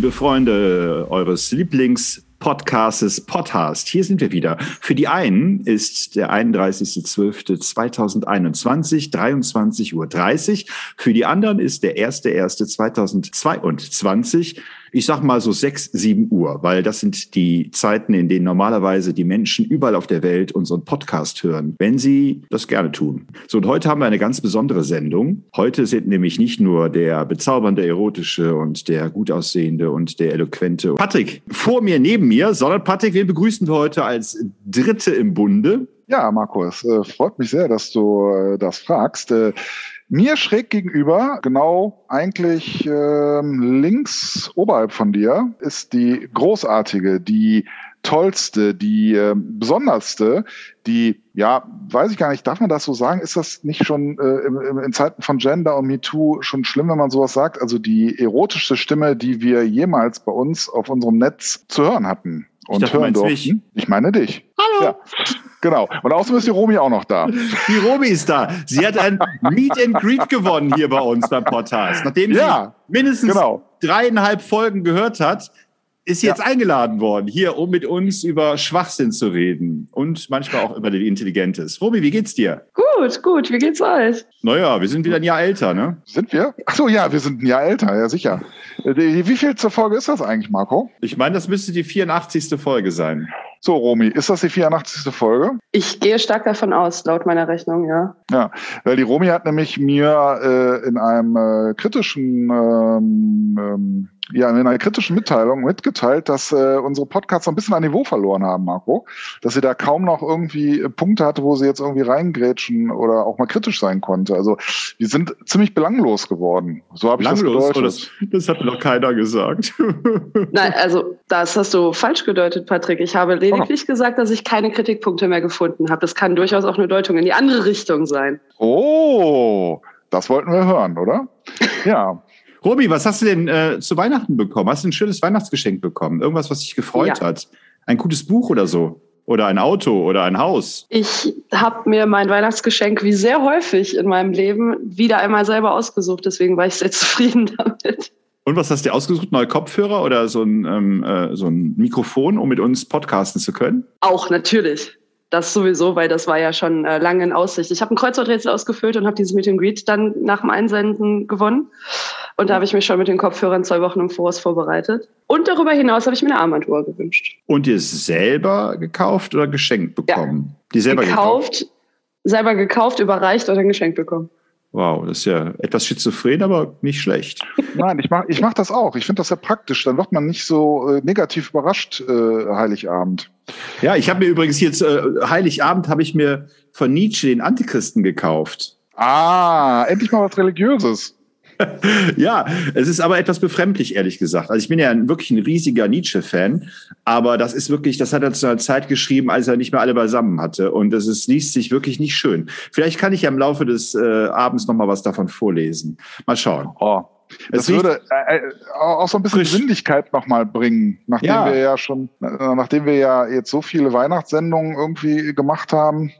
Liebe Freunde eures Lieblings Podcastes Podcast. Hier sind wir wieder. Für die einen ist der 31.12.2021, 23.30 Uhr. Für die anderen ist der 1.1.2022 ich sag mal so sechs, sieben Uhr, weil das sind die Zeiten, in denen normalerweise die Menschen überall auf der Welt unseren Podcast hören, wenn sie das gerne tun. So, und heute haben wir eine ganz besondere Sendung. Heute sind nämlich nicht nur der bezaubernde, erotische und der gut aussehende und der eloquente Patrick vor mir, neben mir, sondern Patrick, wen begrüßen wir heute als Dritte im Bunde? Ja, Markus, äh, freut mich sehr, dass du äh, das fragst. Äh, mir schräg gegenüber, genau eigentlich ähm, links oberhalb von dir, ist die großartige, die tollste, die äh, besonderste, die, ja, weiß ich gar nicht, darf man das so sagen? Ist das nicht schon äh, in, in Zeiten von Gender und MeToo schon schlimm, wenn man sowas sagt? Also die erotischste Stimme, die wir jemals bei uns auf unserem Netz zu hören hatten und dachte, hören durften. mich? Ich meine dich. Hallo. Ja, genau. Und außerdem ist die Romi auch noch da. Die Romi ist da. Sie hat ein Meet and Greet gewonnen hier bei uns beim Podcast. Nachdem Ja, sie mindestens genau. dreieinhalb Folgen gehört hat, ist sie Ja. jetzt eingeladen worden, hier, um mit uns über Schwachsinn zu reden und manchmal auch über die Intelligentes. Romi, wie geht's dir? Gut, gut. Wie geht's euch? Naja, wir sind wieder ein Jahr älter, ne? Sind wir? Ach so, ja, wir sind ein Jahr älter, ja sicher. Äh, Wie viel zur Folge ist das eigentlich, Marco? Ich meine, das müsste die 84. Folge sein. So, Romi, ist das die 84. Folge? Ich gehe stark davon aus, laut meiner Rechnung, ja. Ja, weil die Romi hat nämlich mir äh, in einem äh, kritischen, ähm, ähm, ja, in einer kritischen Mitteilung mitgeteilt, dass äh, unsere Podcasts so ein bisschen an Niveau verloren haben, Marco. Dass sie da kaum noch irgendwie äh, Punkte hatte, wo sie jetzt irgendwie reingrätschen oder auch mal kritisch sein konnte. Also die sind ziemlich belanglos geworden. So habe ich das Langlos, gedeutet. oh, das, das hat mir noch keiner gesagt. Nein, also das hast du falsch gedeutet, Patrick. Ich habe lediglich gesagt, dass ich keine Kritikpunkte mehr gefunden habe. Das kann durchaus auch eine Deutung in die andere Richtung sein. Oh, das wollten wir hören, oder? Ja. Romi, was hast du denn äh, zu Weihnachten bekommen? Hast du ein schönes Weihnachtsgeschenk bekommen? Irgendwas, was dich gefreut Ja. hat? Ein gutes Buch oder so? Oder ein Auto oder ein Haus? Ich habe mir mein Weihnachtsgeschenk wie sehr häufig in meinem Leben wieder einmal selber ausgesucht. Deswegen war ich sehr zufrieden damit. Und was hast du dir ausgesucht? Neue Kopfhörer oder so ein, ähm, äh, so ein Mikrofon, um mit uns podcasten zu können? Auch natürlich. Das sowieso, weil das war ja schon äh, lange in Aussicht. Ich habe ein Kreuzworträtsel ausgefüllt und habe dieses Meet and Greet dann nach dem Einsenden gewonnen. Und da habe ich mich schon mit den Kopfhörern zwei Wochen im Voraus vorbereitet. Und darüber hinaus habe ich mir eine Armbanduhr gewünscht. Und dir selber gekauft oder geschenkt bekommen? Die selber gekauft. gekauft, selber gekauft, überreicht oder ein Geschenk bekommen. Wow, das ist ja etwas schizophren, aber nicht schlecht. Nein, ich mach, ich mach das auch. Ich finde das sehr praktisch. Dann wird man nicht so äh, negativ überrascht, äh, Heiligabend. Ja, ich habe mir übrigens jetzt äh, Heiligabend habe ich mir von Nietzsche den Antichristen gekauft. Ah, endlich mal was Religiöses. Ja, es ist aber etwas befremdlich, ehrlich gesagt. Also ich bin ja ein, wirklich ein riesiger Nietzsche-Fan, aber das ist wirklich, das hat er zu einer Zeit geschrieben, als er nicht mehr alle beisammen hatte. Und es ist, liest sich wirklich nicht schön. Vielleicht kann ich ja im Laufe des äh, Abends noch mal was davon vorlesen. Mal schauen. Oh. Das Es würde äh, äh, auch so ein bisschen frisch. Sinnlichkeit nochmal bringen, nachdem Ja. wir ja schon, äh, nachdem wir ja jetzt so viele Weihnachtssendungen irgendwie gemacht haben.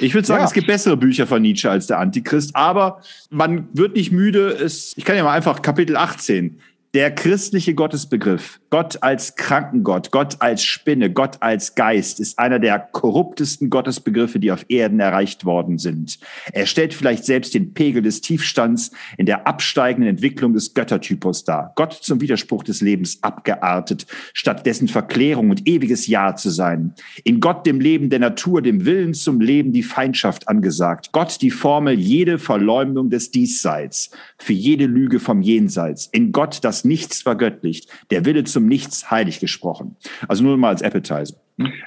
Ich würde sagen, Ja. es gibt bessere Bücher von Nietzsche als der Antichrist, aber man wird nicht müde. Es, ich kann ja mal einfach Kapitel 18. Der christliche Gottesbegriff, Gott als Krankengott, Gott als Spinne, Gott als Geist, ist einer der korruptesten Gottesbegriffe, die auf Erden erreicht worden sind. Er stellt vielleicht selbst den Pegel des Tiefstands in der absteigenden Entwicklung des Göttertypus dar. Gott zum Widerspruch des Lebens abgeartet, statt dessen Verklärung und ewiges Ja zu sein. In Gott dem Leben der Natur, dem Willen zum Leben die Feindschaft angesagt. Gott die Formel jede Verleumdung des Diesseits, für jede Lüge vom Jenseits. In Gott das Nichts vergöttlicht, der Wille zum Nichts heilig gesprochen. Also nur mal als Appetizer.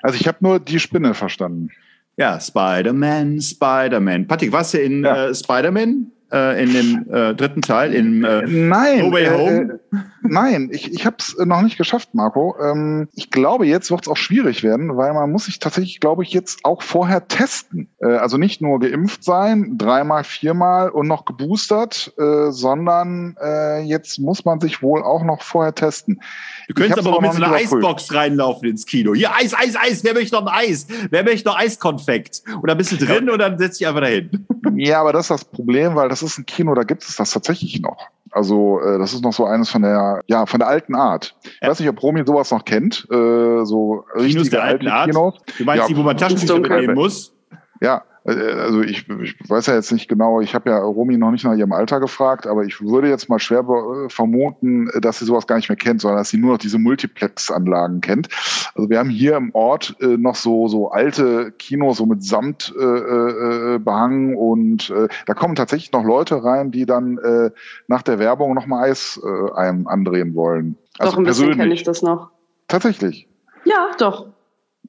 Also ich habe nur die Spinne verstanden. Ja, Spider-Man, Spider-Man. Patrick, warst du in Ja. äh, Spider-Man? Äh, in dem äh, dritten Teil? In, äh, Nein, No Way äh, Home? Nein, ich, ich habe es noch nicht geschafft, Marco. Ähm, ich glaube, jetzt wird es auch schwierig werden, weil man muss sich tatsächlich, glaube ich, jetzt auch vorher testen. Äh, also nicht nur geimpft sein, dreimal, viermal und noch geboostert, äh, sondern äh, jetzt muss man sich wohl auch noch vorher testen. Du könntest aber auch mit so einer. Eisbox reinlaufen ins Kino. Hier, Eis, Eis, Eis. Wer möchte noch ein Eis? Wer möchte noch Eiskonfekt? Und dann bist du drin und dann setzt dich einfach dahin. Ja, aber das ist das Problem, weil das ist ein Kino, da gibt es das tatsächlich noch. Also äh, das ist noch so eines von der, ja, von der alten Art. Ich weiß nicht, ob Romy sowas noch kennt. Äh, so Kinos der alten alte Art? Kinos. Du meinst Ja, die, wo man Taschentücher mitnehmen muss? Ja, also ich, ich weiß ja jetzt nicht genau, ich habe ja Romy noch nicht nach ihrem Alter gefragt, aber ich würde jetzt mal schwer äh, vermuten, dass sie sowas gar nicht mehr kennt, sondern dass sie nur noch diese Multiplex-Anlagen kennt. Also wir haben hier im Ort äh, noch so so alte Kinos, so mit Samt äh, äh, behangen und äh, da kommen tatsächlich noch Leute rein, die dann äh, nach der Werbung noch mal Eis äh, einem andrehen wollen. Also doch, ein bisschen kenne persönlich. ich das noch. Tatsächlich. Ja, doch.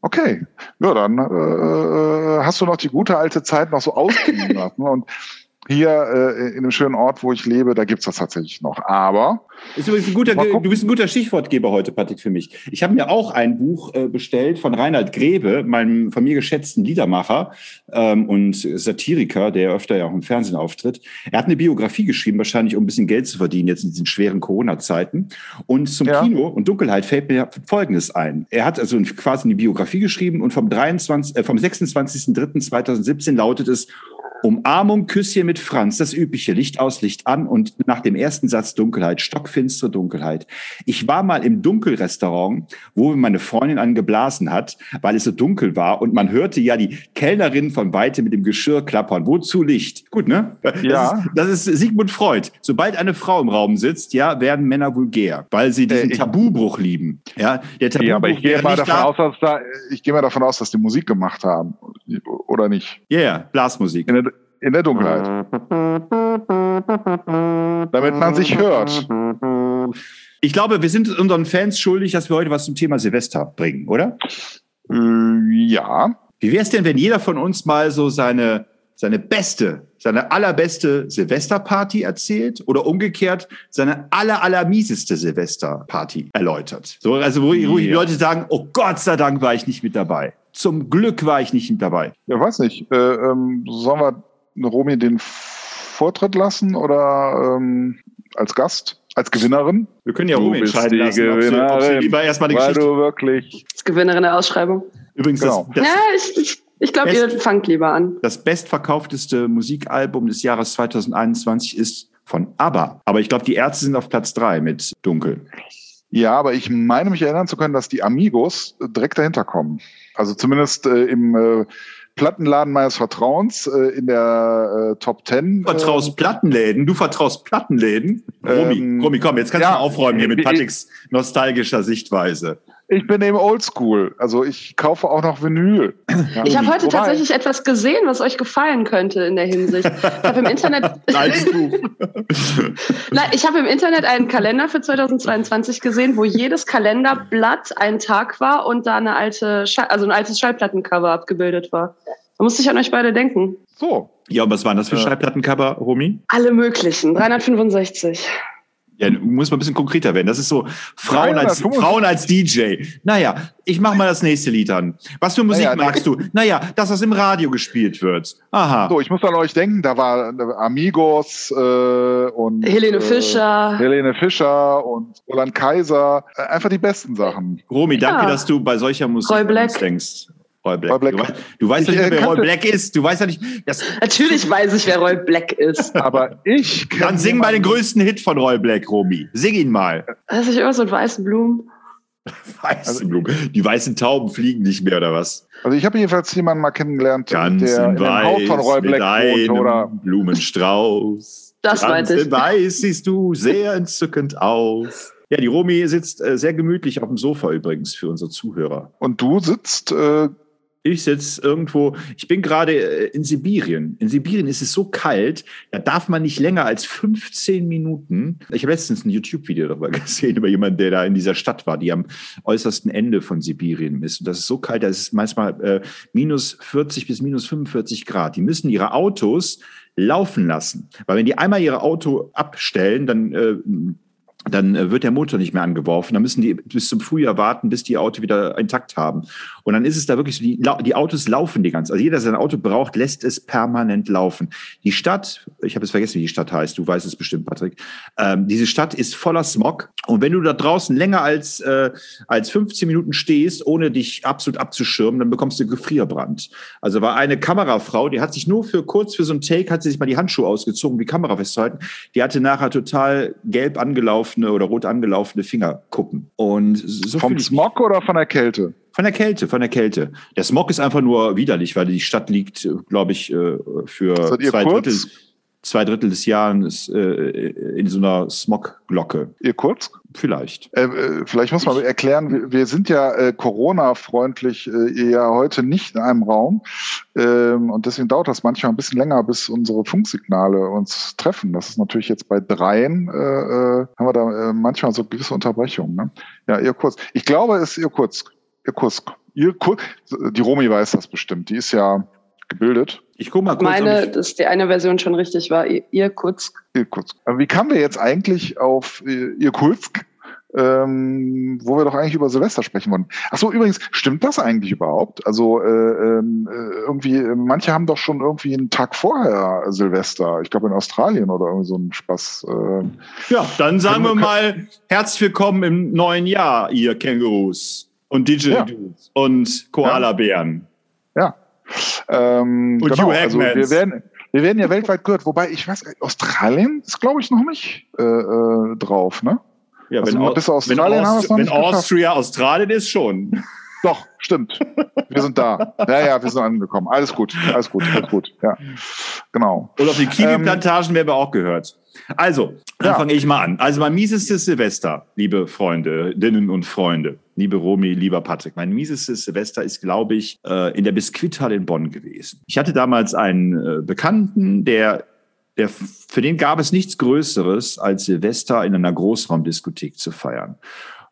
Okay, ja, dann äh, hast du noch die gute alte Zeit noch so ausklingen lassen. Und hier äh, in einem schönen Ort, wo ich lebe, da gibt's das tatsächlich noch. Aber Ist übrigens ein guter, du bist ein guter Stichwortgeber heute, Patrick, für mich. Ich habe mir auch ein Buch äh, bestellt von Reinhard Grebe, meinem von mir geschätzten Liedermacher ähm, und Satiriker, der öfter ja auch im Fernsehen auftritt. Er hat eine Biografie geschrieben, wahrscheinlich um ein bisschen Geld zu verdienen jetzt in diesen schweren Corona-Zeiten. Und zum Ja. Kino und Dunkelheit fällt mir Folgendes ein. Er hat also quasi eine Biografie geschrieben und vom 23, äh, vom 26.03.2017 lautet es Umarmung, Küsschen mit Franz, das übliche, Licht aus, Licht an und nach dem ersten Satz Dunkelheit, stockfinstere Dunkelheit. Ich war mal im Dunkelrestaurant, wo meine Freundin angeblasen hat, weil es so dunkel war und man hörte ja die Kellnerin von Weite mit dem Geschirr klappern. Wozu Licht? Gut, ne? Ja. Das ist, das ist Sigmund Freud. Sobald eine Frau im Raum sitzt, ja, werden Männer vulgär, weil sie diesen Äh, ich- Tabubruch lieben. Ja, der Tabubruch ja, aber ich gehe mal davon da. aus, dass da, ich gehe mal davon aus, dass die Musik gemacht haben oder nicht Ja, yeah, Blasmusik. in der, in der Dunkelheit, damit man sich hört. Ich glaube, wir sind unseren Fans schuldig, dass wir heute was zum Thema Silvester bringen, oder? Äh, ja, Wie wäre es denn, wenn jeder von uns mal so seine, seine beste, seine allerbeste Silvesterparty erzählt oder umgekehrt seine aller, allermieseste Silvesterparty erläutert? So, also wo, wo die. Leute sagen, oh Gott sei Dank war ich nicht mit dabei. Zum Glück war ich nicht mit dabei. ja, weiß nicht. Äh, ähm, sollen wir Romy den Vortritt lassen oder ähm, als Gast, als Gewinnerin? Wir können ja Romy entscheiden die lassen, ob sie, ob sie Gewinnerin, lieber erstmal Weil Geschichte. du wirklich Als Gewinnerin der Ausschreibung. Übrigens, Genau. das, das, ja, ich, ich, ich glaube, ihr fangt lieber an. das bestverkaufteste Musikalbum des Jahres 2021 ist von ABBA. Aber ich glaube, die Ärzte sind auf Platz drei mit Dunkel. Ja, aber ich meine mich erinnern zu können, dass die Amigos direkt dahinter kommen. Also zumindest äh, im äh, Plattenladen meines Vertrauens äh, in der äh, Top Ten. Du vertraust Plattenläden, du vertraust Plattenläden. Romy, Ähm, Romy, komm, jetzt kannst ja, du aufräumen hier mit ich- Patricks nostalgischer Sichtweise. Ich bin eben oldschool. Also ich kaufe auch noch Vinyl. Ja. Ich habe heute Wobei- tatsächlich etwas gesehen, was euch gefallen könnte in der Hinsicht. Ich habe im Internet. Nein, ich habe im Internet einen Kalender für 2022 gesehen, wo jedes Kalenderblatt ein Tag war und da eine alte, Schall, also ein altes Schallplattencover abgebildet war. Da musste ich an euch beide denken. So. Ja, und was waren das für Ja. Schallplattencover, Romy? Alle möglichen, 365. Ja, du musst mal ein bisschen konkreter werden. Das ist so Frauen als, 365. Frauen als DJ. Naja, ich mach mal das nächste Lied an. Was für Musik Naja, magst du? Naja, dass das im Radio gespielt wird. Aha. So, ich muss an euch denken, da war Amigos äh, und Helene äh, Fischer. Helene Fischer und Roland Kaiser. Äh, einfach die besten Sachen. Romy, danke, Ja. dass du bei solcher Musik denkst. Roy Black. Roy Black. Du, weißt, du weißt ja Ich, nicht, äh, wer Roy Black ist. Du weißt ja nicht. Das, Natürlich weiß ich, wer Roy Black ist. Aber ich kenn dann sing mal den größten Hit von Roy Black, Romy. Sing ihn mal. Weiß ich irgendwas mit weißen Blumen? Weiße Also- Blumen. Die weißen Tauben fliegen nicht mehr, oder was? Also ich habe jedenfalls jemanden mal kennengelernt, Ganz der in in weiß von Roy mit Black einem Oder Blumenstrauß. Das Ganz meinte ich. in weiß siehst du sehr entzückend aus. Ja, die Romy sitzt äh, sehr gemütlich auf dem Sofa übrigens für unsere Zuhörer. und du sitzt äh, Ich sitze irgendwo, ich bin gerade äh, in Sibirien. In Sibirien ist es so kalt, da darf man nicht länger als 15 Minuten. Ich habe letztens ein YouTube-Video darüber gesehen, über jemanden, der da in dieser Stadt war, die am äußersten Ende von Sibirien ist. Und das ist so kalt, da ist es manchmal äh, minus 40 bis minus 45 Grad. Die müssen ihre Autos laufen lassen. Weil wenn die einmal ihre Auto abstellen, dann äh, dann äh, wird der Motor nicht mehr angeworfen. Dann müssen die bis zum Frühjahr warten, bis die Auto wieder intakt haben. Und dann ist es da wirklich so, die, die Autos laufen die ganze. Also jeder, der sein Auto braucht, lässt es permanent laufen. Die Stadt, ich habe jetzt vergessen, wie die Stadt heißt, du weißt es bestimmt, Patrick. Ähm, diese Stadt ist voller Smog. Und wenn du da draußen länger als, äh, als 15 Minuten stehst, ohne dich absolut abzuschirmen, dann bekommst du Gefrierbrand. Also war eine Kamerafrau, die hat sich nur für kurz für so ein Take, hat sie sich mal die Handschuhe ausgezogen, um die Kamera festzuhalten. Die hatte nachher total gelb angelaufene oder rot angelaufene Fingerkuppen. Und so Vom Smog oder von der Kälte? Von der Kälte, von der Kälte. Der Smog ist einfach nur widerlich, weil die Stadt liegt, glaube ich, äh, für zwei Drittel, zwei Drittel des Jahres äh, in so einer Smogglocke. Ihr kurz? Vielleicht. Äh, äh, vielleicht muss man erklären, wir, wir sind ja äh, Corona-freundlich äh, ja heute nicht in einem Raum. Ähm, und deswegen dauert das manchmal ein bisschen länger, bis unsere Funksignale uns treffen. Das ist natürlich jetzt bei dreien, äh, äh, haben wir da äh, manchmal so gewisse Unterbrechungen. Ne? Ja, ihr kurz. Ich glaube, es ist ihr kurz. Irkutsk. Irkutsk. Die Romy weiß das bestimmt. Die ist ja gebildet. Ich gucke mal kurz. Ich meine, dass die eine Version schon richtig war. Irkutsk. Irkutsk. Aber wie kamen wir jetzt eigentlich auf Irkutsk? Ähm, wo wir doch eigentlich über Silvester sprechen wollen. Ach so, übrigens, stimmt das eigentlich überhaupt? Also äh, ähm, äh, irgendwie, manche haben doch schon irgendwie einen Tag vorher Silvester. Ich glaube in Australien oder irgendwie so ein Spaß. Äh, ja, dann sagen wir mal herzlich willkommen im neuen Jahr, ihr Kängurus und Digital ja. und Koala-Bären. Ja. Ähm, und genau, also wir werden, wir werden ja weltweit gehört, wobei ich weiß, Australien ist, glaube ich, noch nicht äh, äh, drauf, ne? Ja, also wenn, bis Australien wenn, Aust wenn Austria Australien ist, schon. Doch, stimmt. Wir sind da. Ja, ja, wir sind angekommen. Alles gut, alles gut, alles gut. Ja, genau. Und auf die Kiwi-Plantagen ähm, werden wir auch gehört. Also, dann ja. fange ich mal an. Also mein miesestes Silvester, liebe Freundinnen und Freunde, liebe Romy, lieber Patrick. Mein miesestes Silvester ist, glaube ich, äh, in der Biskuithalle in Bonn gewesen. Ich hatte damals einen äh, Bekannten, der der, für den gab es nichts Größeres, als Silvester in einer Großraumdiskothek zu feiern.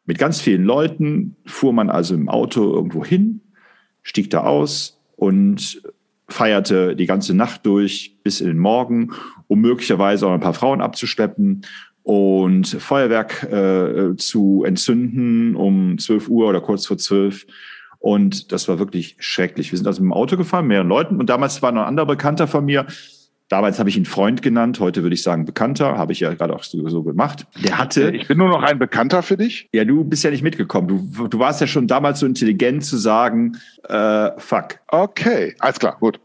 Mit ganz vielen Leuten fuhr man also im Auto irgendwo hin, stieg da aus und feierte die ganze Nacht durch bis in den Morgen, um möglicherweise auch ein paar Frauen abzuschleppen und Feuerwerk äh, zu entzünden um 12 Uhr oder kurz vor 12 und das war wirklich schrecklich. Wir sind also mit dem Auto gefahren, mehreren Leuten. Und damals war noch ein anderer Bekannter von mir, Damals habe ich ihn Freund genannt, heute würde ich sagen Bekannter, habe ich ja gerade auch so, so, gemacht. Der hatte. Ich bin nur noch ein Bekannter für dich. Ja, du bist ja nicht mitgekommen. Du, du warst ja schon damals so intelligent zu sagen, äh, fuck. Okay, alles klar, gut.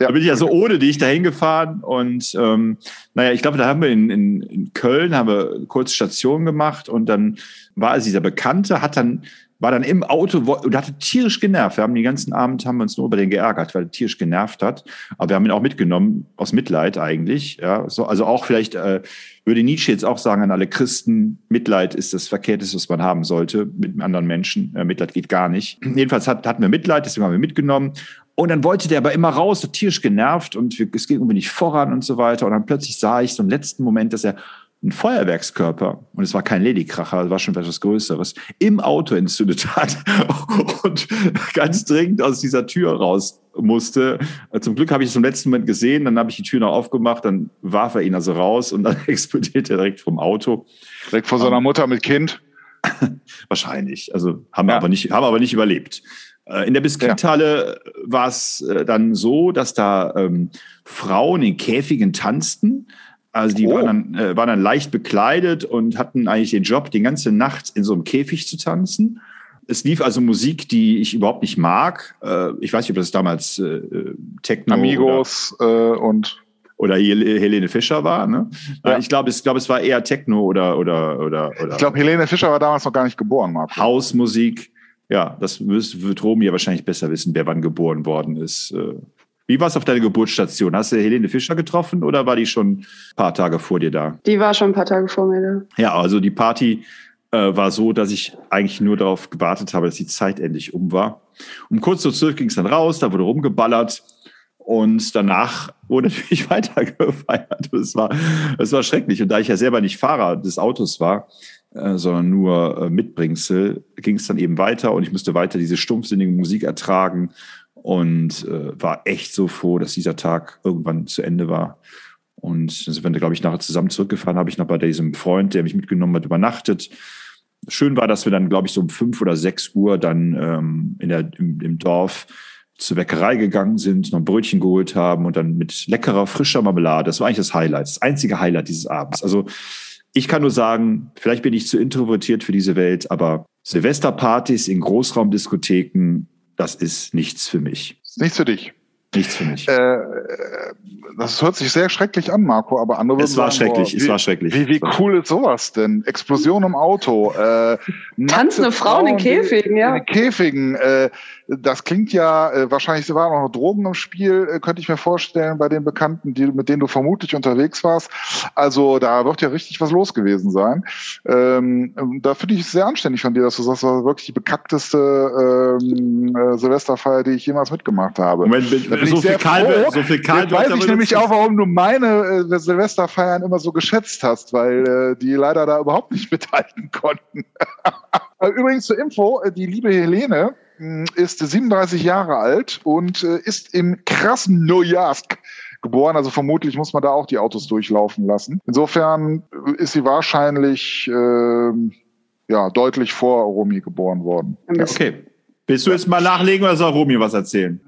Ja. Da bin ich ja so ohne dich dahin gefahren und ähm, naja, ich glaube, da haben wir in, in, in Köln haben wir kurz Station gemacht und dann war es dieser Bekannte, hat dann war dann im Auto und hatte tierisch genervt. Wir haben den ganzen Abend haben wir uns nur über den geärgert, weil er tierisch genervt hat. Aber wir haben ihn auch mitgenommen aus Mitleid eigentlich. Ja, so, also auch vielleicht äh, würde Nietzsche jetzt auch sagen an alle Christen: Mitleid ist das Verkehrteste, was man haben sollte mit anderen Menschen. Äh, Mitleid geht gar nicht. Jedenfalls hat, hatten wir Mitleid, deswegen haben wir mitgenommen. Und dann wollte der aber immer raus, so tierisch genervt und es ging irgendwie nicht voran und so weiter. Und dann plötzlich sah ich so im letzten Moment, dass er ein Feuerwerkskörper, und es war kein Ladykracher, es war schon etwas Größeres, im Auto entzündet hat und ganz dringend aus dieser Tür raus musste. Zum Glück habe ich es im letzten Moment gesehen, dann habe ich die Tür noch aufgemacht, dann warf er ihn also raus und dann explodierte er direkt vom Auto. Direkt vor seiner Mutter mit Kind? Wahrscheinlich. Also haben wir ja. aber nicht, haben aber nicht überlebt. Äh, in der Biskuithalle ja. war es äh, dann so, dass da ähm, Frauen in Käfigen tanzten also die oh. waren, dann, äh, waren dann leicht bekleidet und hatten eigentlich den Job, die ganze Nacht in so einem Käfig zu tanzen. Es lief also Musik, die ich überhaupt nicht mag. Äh, ich weiß nicht, ob das damals äh, Techno Amigos oder, äh, und oder Helene Fischer war. Ne? Ja. Ich glaube, es, glaub, es war eher Techno oder oder oder. oder ich glaube, Helene Fischer war damals noch gar nicht geboren, Marco. Hausmusik. Ja, das wird Romy ja wahrscheinlich besser wissen, wer wann geboren worden ist. Wie war es auf deiner Geburtsstation? Hast du Helene Fischer getroffen oder war die schon ein paar Tage vor dir da? Die war schon ein paar Tage vor mir da. Ja, also die Party äh, war so, dass ich eigentlich nur darauf gewartet habe, dass die Zeit endlich um war. Um kurz vor zwölf ging es dann raus, da wurde rumgeballert. Und danach wurde natürlich weiter gefeiert. Es war, es war schrecklich. Und da ich ja selber nicht Fahrer des Autos war, äh, sondern nur äh, Mitbringsel, ging es dann eben weiter und ich musste weiter diese stumpfsinnige Musik ertragen und äh, war echt so froh, dass dieser Tag irgendwann zu Ende war. Und dann sind wir, glaube ich, nachher zusammen zurückgefahren, habe ich noch bei diesem Freund, der mich mitgenommen hat, übernachtet. Schön war, dass wir dann, glaube ich, so um fünf oder sechs Uhr dann ähm, in der, im, im Dorf zur Bäckerei gegangen sind, noch ein Brötchen geholt haben und dann mit leckerer, frischer Marmelade. Das war eigentlich das Highlight, das einzige Highlight dieses Abends. Also ich kann nur sagen, vielleicht bin ich zu introvertiert für diese Welt, aber Silvesterpartys in Großraumdiskotheken, das ist nichts für mich. Nichts für dich. Nichts für mich. Äh, das hört sich sehr schrecklich an, Marco, aber andere Es war sagen, schrecklich, es wie, war schrecklich. Wie, wie Es cool ist sowas denn? Explosion im Auto. Äh, Tanzende nackte Frauen in Käfigen, ja. In Käfigen. Äh, das klingt ja, äh, wahrscheinlich waren auch noch Drogen im Spiel, äh, könnte ich mir vorstellen, bei den Bekannten, die, mit denen du vermutlich unterwegs warst. Also da wird ja richtig was los gewesen sein. Ähm, da finde ich es sehr anständig von dir, dass du sagst, das war wirklich die bekackteste ähm, äh, Silvesterfeier, die ich jemals mitgemacht habe. Moment, Da bin so ich viel sehr Karl, froh. so viel Karl Jetzt weiß ich nämlich auch, warum du meine äh, Silvesterfeiern immer so geschätzt hast, weil äh, die leider da überhaupt nicht mithalten konnten. Äh, Übrigens zur Info, äh, die liebe Helene mh, ist 37 Jahre alt und äh, ist im krassen Neujahrsk geboren. Also vermutlich muss man da auch die Autos durchlaufen lassen. Insofern ist sie wahrscheinlich ähm, ja, deutlich vor Romy geboren worden. Okay. Willst du jetzt mal nachlegen oder soll Romy was erzählen?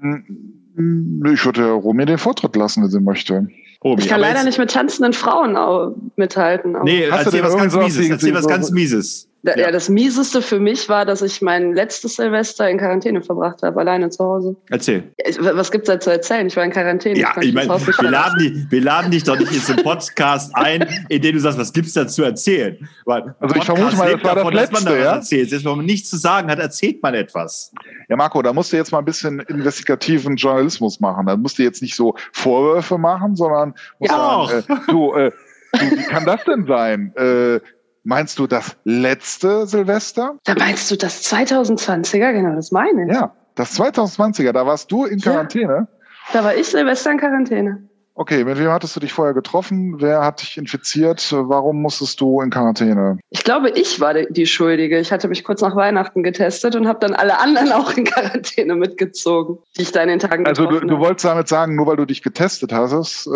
Mm, Ich würde Romy den Vortritt lassen, wenn sie möchte. Romy, Ich kann leider jetzt- nicht mit tanzenden Frauen au- mithalten. aber- Nee, Hast du erzähl was ganz Mieses. Erzähl was ganz Mieses. Da- Ja. das Mieseste für mich war, dass ich mein letztes Silvester in Quarantäne verbracht habe, alleine zu Hause. Erzähl. Ich- Was gibt's da zu erzählen? Ich war in Quarantäne. Ja, ich das meine, wir laden, dich, wir laden dich doch nicht in so einen Podcast ein, in dem du sagst, was gibt's da zu erzählen? Weil Also ich vermute mal, das war das davon, dass man da Letzte, was ja? erzählt. Jetzt, wenn man nichts zu sagen hat, erzählt man etwas. Ja, Marco, da musst du jetzt mal ein bisschen investigativen Journalismus machen. Da musst du jetzt nicht so Vorwürfe machen, sondern musst Ja, sagen, äh, du, äh, du, wie kann das denn sein? Äh, meinst du das letzte Silvester? Da meinst du das 2020er? Genau, das meine ich. Ja, das 2020er, da warst du in Ja. Quarantäne. Da war ich Silvester in Quarantäne. Okay, mit wem hattest du dich vorher getroffen? Wer hat dich infiziert? Warum musstest du in Quarantäne? Ich glaube, ich war die- Schuldige. Ich hatte mich kurz nach Weihnachten getestet und habe dann alle anderen auch in Quarantäne mitgezogen, die ich da in den Tagen Also du, getroffen du habe. wolltest damit sagen, nur weil du dich getestet hast, äh,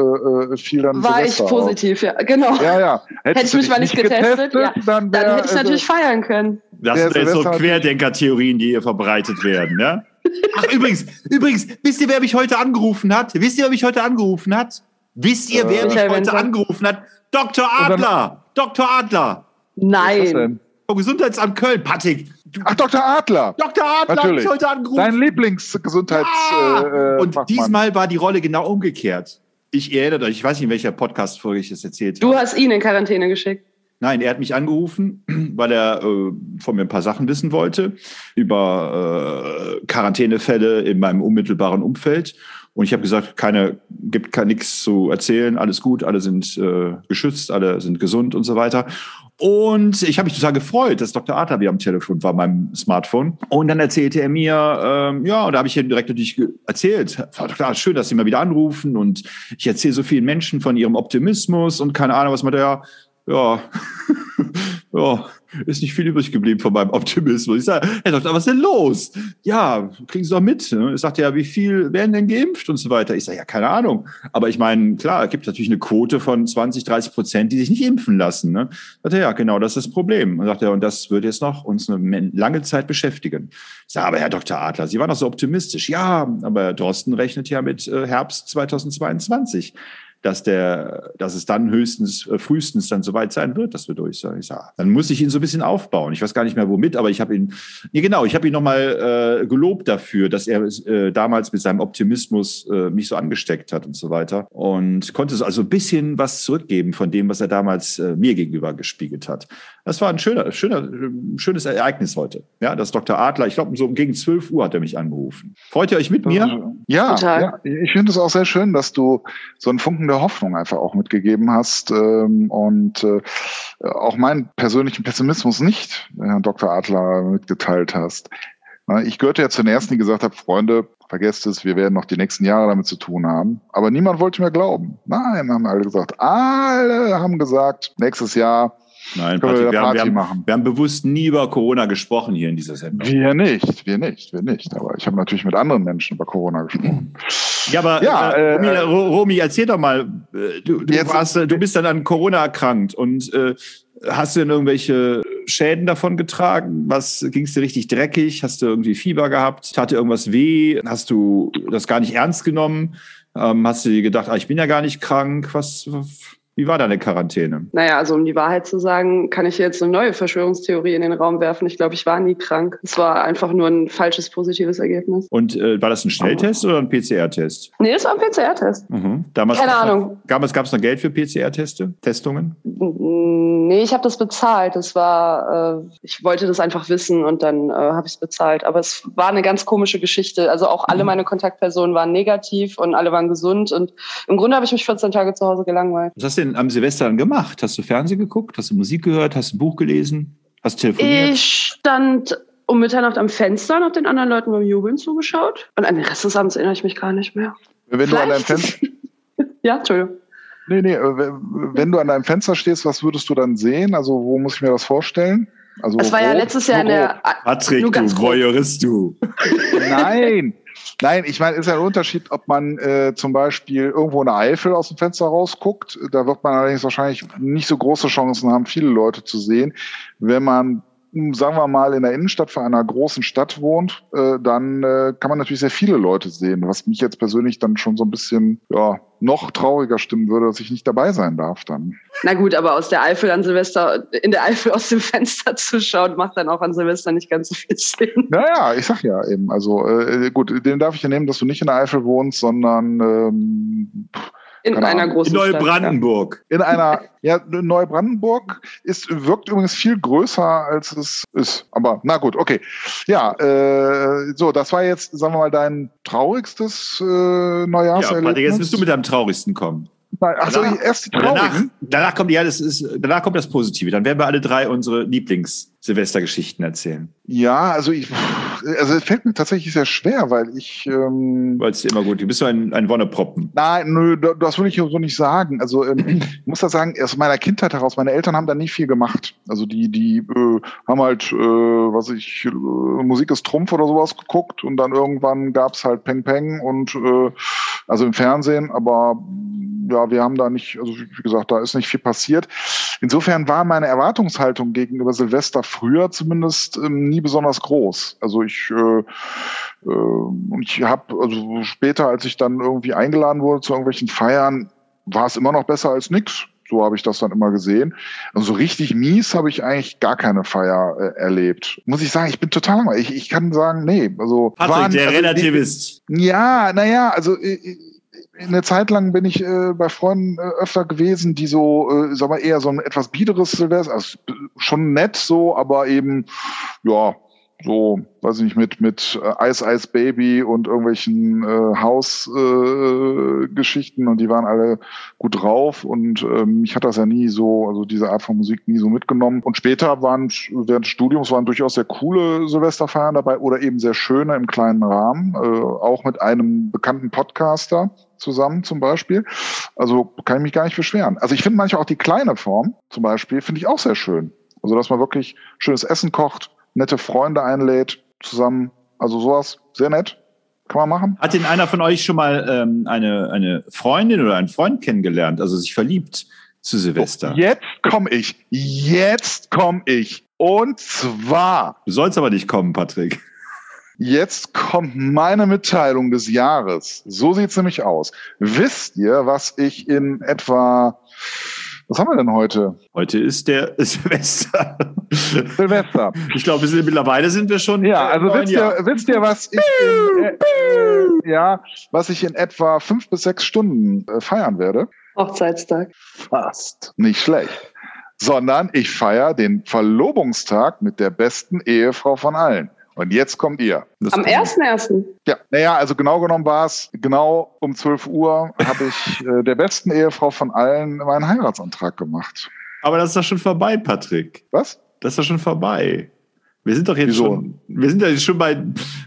äh, fiel dann War ich Silvester auf. positiv, ja, genau. Ja, ja. Hätte ich du mich mal nicht getestet, ja, dann, Dann wär, hätte ich also- natürlich feiern können. Das sind jetzt so Querdenker-Theorien, die hier verbreitet werden, ja? Ach, übrigens, übrigens, wisst ihr, wer mich heute angerufen hat? Wisst ihr, wer mich heute angerufen hat? Wisst ihr, wer Äh, mich Michael heute angerufen hat? Dr. Adler! Dr. Adler! Nein. Vom Gesundheitsamt Köln, Patrick. Du, Ach, Dr. Adler. Dr. Adler hat Natürlich. mich heute angerufen. Dein Lieblingsgesundheits Ja! äh, äh, Und Fachmann. diesmal war die Rolle genau umgekehrt. Ich erinnere euch, ich weiß nicht, in welcher Podcast-Folge ich das erzählt Du habe. hast ihn in Quarantäne geschickt. Nein, er hat mich angerufen, weil er äh, von mir ein paar Sachen wissen wollte über äh, Quarantänefälle in meinem unmittelbaren Umfeld. Und ich habe gesagt, keine, gibt kein nichts zu erzählen, alles gut, alle sind äh, geschützt, alle sind gesund und so weiter. Und ich habe mich total gefreut, dass Dr. Adler wieder am Telefon war, meinem Smartphone. Und dann erzählte er mir, ähm, ja, und da habe ich ihm direkt natürlich erzählt. Adler, schön, dass Sie mal wieder anrufen. Und ich erzähle so vielen Menschen von ihrem Optimismus und keine Ahnung, was man da, ja, ja, ist nicht viel übrig geblieben von meinem Optimismus. Ich sage, Herr Doktor, was ist denn los? Ja, kriegen Sie doch mit. Ne? Ich sagte ja, wie viel werden denn geimpft und so weiter? Ich sage, ja, keine Ahnung. Aber ich meine, klar, es gibt natürlich eine Quote von 20, 30 Prozent, die sich nicht impfen lassen. Ne? Sagte, ja, genau, das ist das Problem. Und sagte er, und das wird jetzt noch uns eine lange Zeit beschäftigen. Ich sage, aber Herr Dr. Adler, Sie waren doch so optimistisch. Ja, aber Herr Drosten rechnet ja mit äh, Herbst 2022 dass der, dass es dann höchstens, äh, frühestens dann soweit sein wird, dass wir durch sind. Ich sag, dann muss ich ihn so ein bisschen aufbauen. Ich weiß gar nicht mehr womit, aber ich habe ihn, nee, genau, ich habe ihn nochmal äh, gelobt dafür, dass er äh, damals mit seinem Optimismus äh, mich so angesteckt hat und so weiter und konnte so also ein bisschen was zurückgeben von dem, was er damals äh, mir gegenüber gespiegelt hat. Das war ein schöner, schöner, äh, schönes Ereignis heute. Ja, dass Dr. Adler, ich glaube, so gegen 12 Uhr hat er mich angerufen. Freut ihr euch mit mir? Ja, Total. ja, ich finde es auch sehr schön, dass du so einen Funken der Hoffnung einfach auch mitgegeben hast ähm, und äh, auch meinen persönlichen Pessimismus nicht, Herrn Dr. Adler, mitgeteilt hast. Ich gehörte ja zu den Ersten, die gesagt haben, Freunde, vergesst es, wir werden noch die nächsten Jahre damit zu tun haben. Aber niemand wollte mir glauben. Nein, haben alle gesagt. Alle haben gesagt, nächstes Jahr Nein, Patrick, wir haben, wir, haben, wir haben bewusst nie über Corona gesprochen hier in dieser Sendung. Wir nicht, wir nicht, wir nicht. Aber ich habe natürlich mit anderen Menschen über Corona gesprochen. Ja, aber Ja, äh, äh, Romy, Ro- Romy, erzähl doch mal, äh, du, du, warst, äh, du bist dann an Corona erkrankt und äh, hast du denn irgendwelche Schäden davon getragen? Was ging es dir richtig dreckig? Hast du irgendwie Fieber gehabt? Tat dir irgendwas weh? Hast du das gar nicht ernst genommen? Ähm, hast du dir gedacht, ah, ich bin ja gar nicht krank? Was, wie war deine Quarantäne? Naja, also um die Wahrheit zu sagen, kann ich jetzt eine neue Verschwörungstheorie in den Raum werfen. Ich glaube, ich war nie krank. Es war einfach nur ein falsches positives Ergebnis. Und äh, war das ein Schnelltest oder ein PCR-Test? Nee, es war ein PCR-Test. Mhm. Damals Keine gab's noch- Ahnung. Damals gab es noch Geld für PCR-Teste, Testungen? Nee, ich habe das bezahlt. Das war, äh, ich wollte das einfach wissen und dann äh, habe ich es bezahlt. Aber es war eine ganz komische Geschichte. Also auch alle meine Kontaktpersonen waren negativ und alle waren gesund. Und im Grunde habe ich mich 14 Tage zu Hause gelangweilt. Was hast du denn am Silvester dann gemacht? Hast du Fernsehen geguckt? Hast du Musik gehört? Hast du ein Buch gelesen? Hast du telefoniert? Ich stand um Mitternacht am Fenster und habe den anderen Leuten beim Jubeln zugeschaut. Und an den Rest des Abends erinnere ich mich gar nicht mehr. Wenn du an deinem Vielleicht- Fenster, ja, Entschuldigung. nee, nee, äh, wenn du an deinem Fenster stehst, was würdest du dann sehen? Also, wo muss ich mir das vorstellen? Also, Es war ja grob, letztes Jahr in der. Patrick, du. Voyeurist, du. Nein. Nein, ich meine, ist ja ein Unterschied, ob man äh, zum Beispiel irgendwo in der Eifel aus dem Fenster rausguckt. Da wird man allerdings wahrscheinlich nicht so große Chancen haben, viele Leute zu sehen. Wenn man, sagen wir mal, in der Innenstadt von einer großen Stadt wohnt, äh, dann äh, kann man natürlich sehr viele Leute sehen, was mich jetzt persönlich dann schon so ein bisschen ja, noch trauriger stimmen würde, dass ich nicht dabei sein darf dann. Na gut, aber aus der Eifel an Silvester, in der Eifel aus dem Fenster zu schauen, macht dann auch an Silvester nicht ganz so viel Sinn. Naja, ich sag ja eben, also äh, gut, den darf ich ja nehmen, dass du nicht in der Eifel wohnst, sondern ähm, In Keine einer Ahnung. großen In Stadt. Neubrandenburg. in einer, ja, Neubrandenburg ist, wirkt übrigens viel größer, als es ist. Aber na gut, okay. Ja, äh, so, das war jetzt, sagen wir mal, dein traurigstes äh, Ja, Neujahrserlebnis. Patrick, jetzt bist du mit deinem Traurigsten kommen. Achso, Danach- erst die Danach, traurigen. danach kommt ja, das ist, danach kommt das Positive. Dann werden wir alle drei unsere Lieblings-Silvestergeschichten erzählen. Ja, also ich, also es fällt mir tatsächlich sehr schwer, weil ich, ähm, Weil es dir immer gut. Du bist so ein, ein Wonneproppen. Nein, nö, da- das will ich so nicht sagen. Also ähm, ich muss das sagen, aus meiner Kindheit heraus, meine Eltern haben da nie viel gemacht. Also die, die äh, haben halt, äh, was ich, äh, Musik ist Trumpf oder sowas geguckt und dann irgendwann gab's halt Peng Peng und äh, also im Fernsehen, aber ja, wir haben da nicht, also wie gesagt, da ist nicht viel passiert. Insofern war meine Erwartungshaltung gegenüber Silvester früher zumindest ähm, nie besonders groß. Also ich äh, äh, ich habe, also später, als ich dann irgendwie eingeladen wurde zu irgendwelchen Feiern, war es immer noch besser als nix. So habe ich das dann immer gesehen. Also so richtig mies habe ich eigentlich gar keine Feier äh, erlebt. Muss ich sagen, ich bin total. Ich, ich kann sagen, nee. Also Patrick, waren- der also, Relativist. ja, naja, also äh, eine Zeit lang bin ich äh, bei Freunden äh, öfter gewesen, die so, äh, sag mal, eher so ein etwas biederes Silvester, also äh, schon nett so, aber eben, ja, so, weiß ich nicht, mit, mit äh, Ice Ice Baby und irgendwelchen äh, Hausgeschichten äh, und die waren alle gut drauf und ähm, mich hat das ja nie so, also diese Art von Musik nie so mitgenommen. Und später waren, während des Studiums waren durchaus sehr coole Silvesterfeiern dabei oder eben sehr schöne im kleinen Rahmen, äh, auch mit einem bekannten Podcaster zusammen zum Beispiel. Also kann ich mich gar nicht beschweren. Also ich finde manchmal auch die kleine Form zum Beispiel, finde ich auch sehr schön. Also dass man wirklich schönes Essen kocht, nette Freunde einlädt, zusammen, also sowas, sehr nett. Kann man machen. Hat denn einer von euch schon mal ähm, eine, eine Freundin oder einen Freund kennengelernt, also sich verliebt zu Silvester? Jetzt komme ich. Jetzt komme ich. Und zwar, Du sollst aber nicht kommen, Patrick. Jetzt kommt meine Mitteilung des Jahres. So sieht's nämlich aus. Wisst ihr, was ich in etwa, was haben wir denn heute? Heute ist der Silvester. Silvester. Ich glaube, mittlerweile sind wir schon. Ja, also wisst ihr, wisst ihr, was ich in, äh, äh, ja, was ich in etwa fünf bis sechs Stunden äh, feiern werde? Hochzeitstag. Fast. Nicht schlecht. Sondern ich feiere den Verlobungstag mit der besten Ehefrau von allen. Und jetzt kommt ihr. Das Am kommt. 1.1. Ja, naja, also genau genommen war es, genau um 12 Uhr habe ich äh, der besten Ehefrau von allen meinen Heiratsantrag gemacht. Aber das ist doch schon vorbei, Patrick. Was? Das ist doch schon vorbei. Wir sind doch jetzt Wieso? schon, wir sind ja jetzt schon bei,